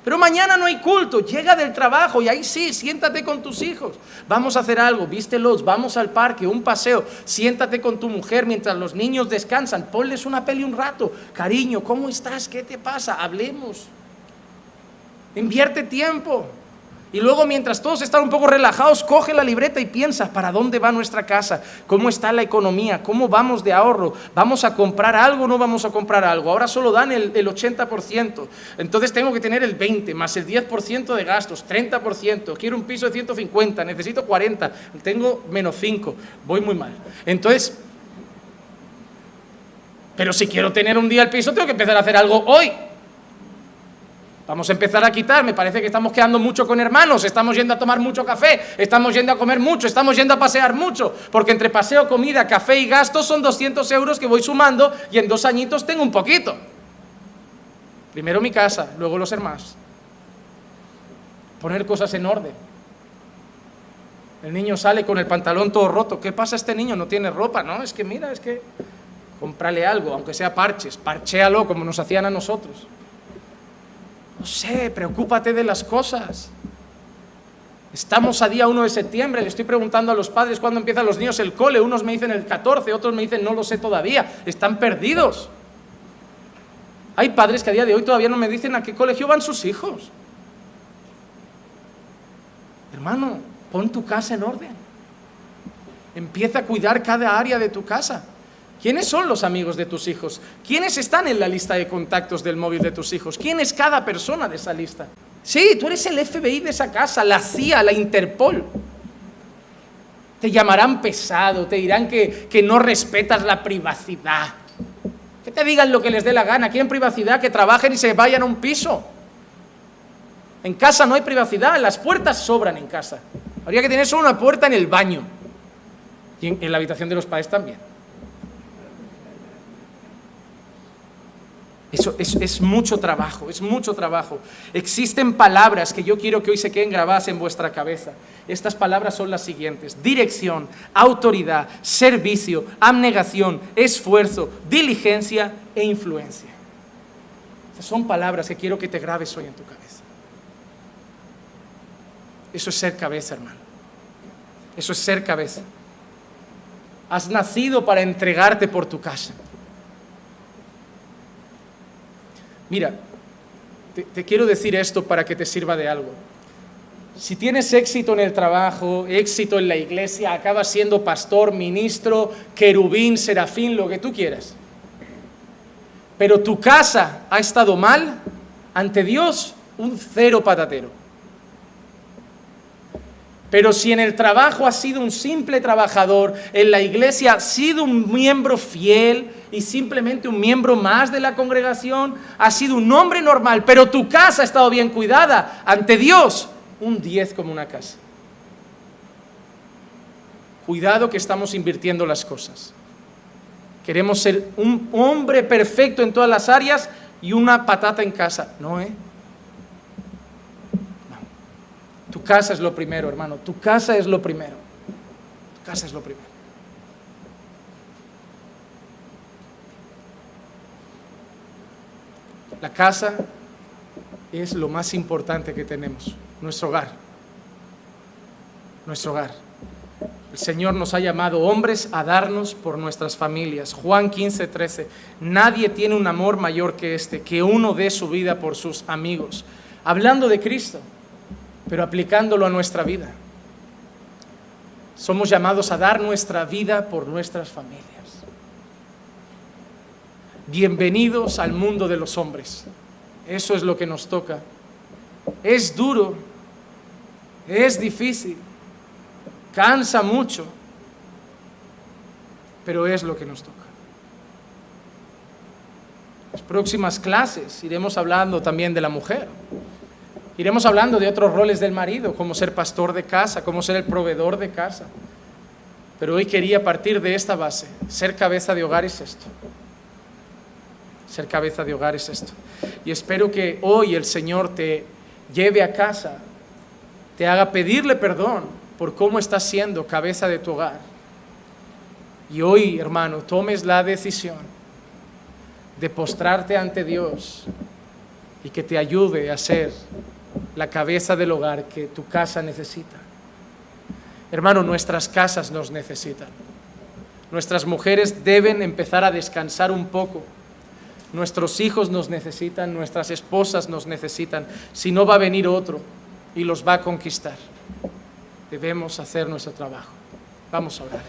Pero mañana no hay culto, llega del trabajo y ahí sí, siéntate con tus hijos. Vamos a hacer algo, vístelos, vamos al parque, un paseo, siéntate con tu mujer mientras los niños descansan, ponles una peli un rato. Cariño, ¿cómo estás? ¿Qué te pasa? Hablemos. Invierte tiempo. Y luego mientras todos están un poco relajados, coge la libreta y piensa, ¿para dónde va nuestra casa? ¿Cómo está la economía? ¿Cómo vamos de ahorro? ¿Vamos a comprar algo o no vamos a comprar algo? Ahora solo dan el, 80%. Entonces tengo que tener el 20, más el 10% de gastos, 30%. Quiero un piso de 150, necesito 40, tengo menos 5, voy muy mal. Entonces, pero si quiero tener un día el piso, tengo que empezar a hacer algo hoy. Vamos a empezar a quitar, me parece que estamos quedando mucho con hermanos, estamos yendo a tomar mucho café, estamos yendo a comer mucho, estamos yendo a pasear mucho, porque entre paseo, comida, café y gastos son 200 euros que voy sumando y en dos añitos tengo un poquito. Primero mi casa, luego los hermanos. Poner cosas en orden. El niño sale con el pantalón todo roto. ¿Qué pasa? Este niño no tiene ropa, ¿no? Es que mira, es que cómprale algo, aunque sea parches, parchéalo como nos hacían a nosotros. No sé, preocúpate de las cosas. Estamos a día 1 de septiembre, le estoy preguntando a los padres cuándo empiezan los niños el cole, unos me dicen el 14, otros me dicen no lo sé todavía, están perdidos. Hay padres que a día de hoy todavía no me dicen a qué colegio van sus hijos. Hermano, pon tu casa en orden. Empieza a cuidar cada área de tu casa. ¿Quiénes son los amigos de tus hijos? ¿Quiénes están en la lista de contactos del móvil de tus hijos? ¿Quién es cada persona de esa lista? Sí, tú eres el FBI de esa casa, la CIA, la Interpol. Te llamarán pesado, te dirán que, que no respetas la privacidad. Que te digan lo que les dé la gana. Quieren privacidad, que trabajen y se vayan a un piso. En casa no hay privacidad, las puertas sobran en casa. Habría que tener solo una puerta en el baño. Y en la habitación de los padres también. Eso es, mucho trabajo, es mucho trabajo. Existen palabras que yo quiero que hoy se queden grabadas en vuestra cabeza. Estas palabras son las siguientes. Dirección, autoridad, servicio, abnegación, esfuerzo, diligencia e influencia. Estas son palabras que quiero que te grabes hoy en tu cabeza. Eso es ser cabeza, hermano. Eso es ser cabeza. Has nacido para entregarte por tu casa. Mira, te, quiero decir esto para que te sirva de algo. Si tienes éxito en el trabajo, éxito en la iglesia, acabas siendo pastor, ministro, querubín, serafín, lo que tú quieras. Pero tu casa ha estado mal, ante Dios, un cero patatero. Pero si en el trabajo has sido un simple trabajador, en la iglesia has sido un miembro fiel y simplemente un miembro más de la congregación, has sido un hombre normal, pero tu casa ha estado bien cuidada, ante Dios, un 10 como una casa. Cuidado que estamos invirtiendo las cosas. Queremos ser un hombre perfecto en todas las áreas y una patata en casa. No, ¿eh? No. Tu casa es lo primero, hermano. Tu casa es lo primero. Tu casa es lo primero. La casa es lo más importante que tenemos nuestro hogar. Nuestro hogar. El Señor nos ha llamado hombres a darnos por nuestras familias. Juan 15, 13. Nadie tiene un amor mayor que este, que uno dé su vida por sus amigos. Hablando de Cristo, pero aplicándolo a nuestra vida. Somos llamados a dar nuestra vida por nuestras familias. Bienvenidos al mundo de los hombres. Eso es lo que nos toca. Es duro, es difícil, cansa mucho, pero es lo que nos toca. Las próximas clases iremos hablando también de la mujer. Iremos hablando de otros roles del marido, como ser pastor de casa, como ser el proveedor de casa. Pero hoy quería partir de esta base. Ser cabeza de hogar es esto. Ser cabeza de hogar es esto. Y espero que hoy el Señor te lleve a casa te haga pedirle perdón por cómo estás siendo cabeza de tu hogar. Y hoy, hermano, tomes la decisión de postrarte ante Dios y que te ayude a ser la cabeza del hogar que tu casa necesita. Hermano, nuestras casas nos necesitan. Nuestras mujeres deben empezar a descansar un poco. Nuestros hijos nos necesitan, nuestras esposas nos necesitan. Si no va a venir otro y los va a conquistar. Debemos hacer nuestro trabajo. Vamos a orar.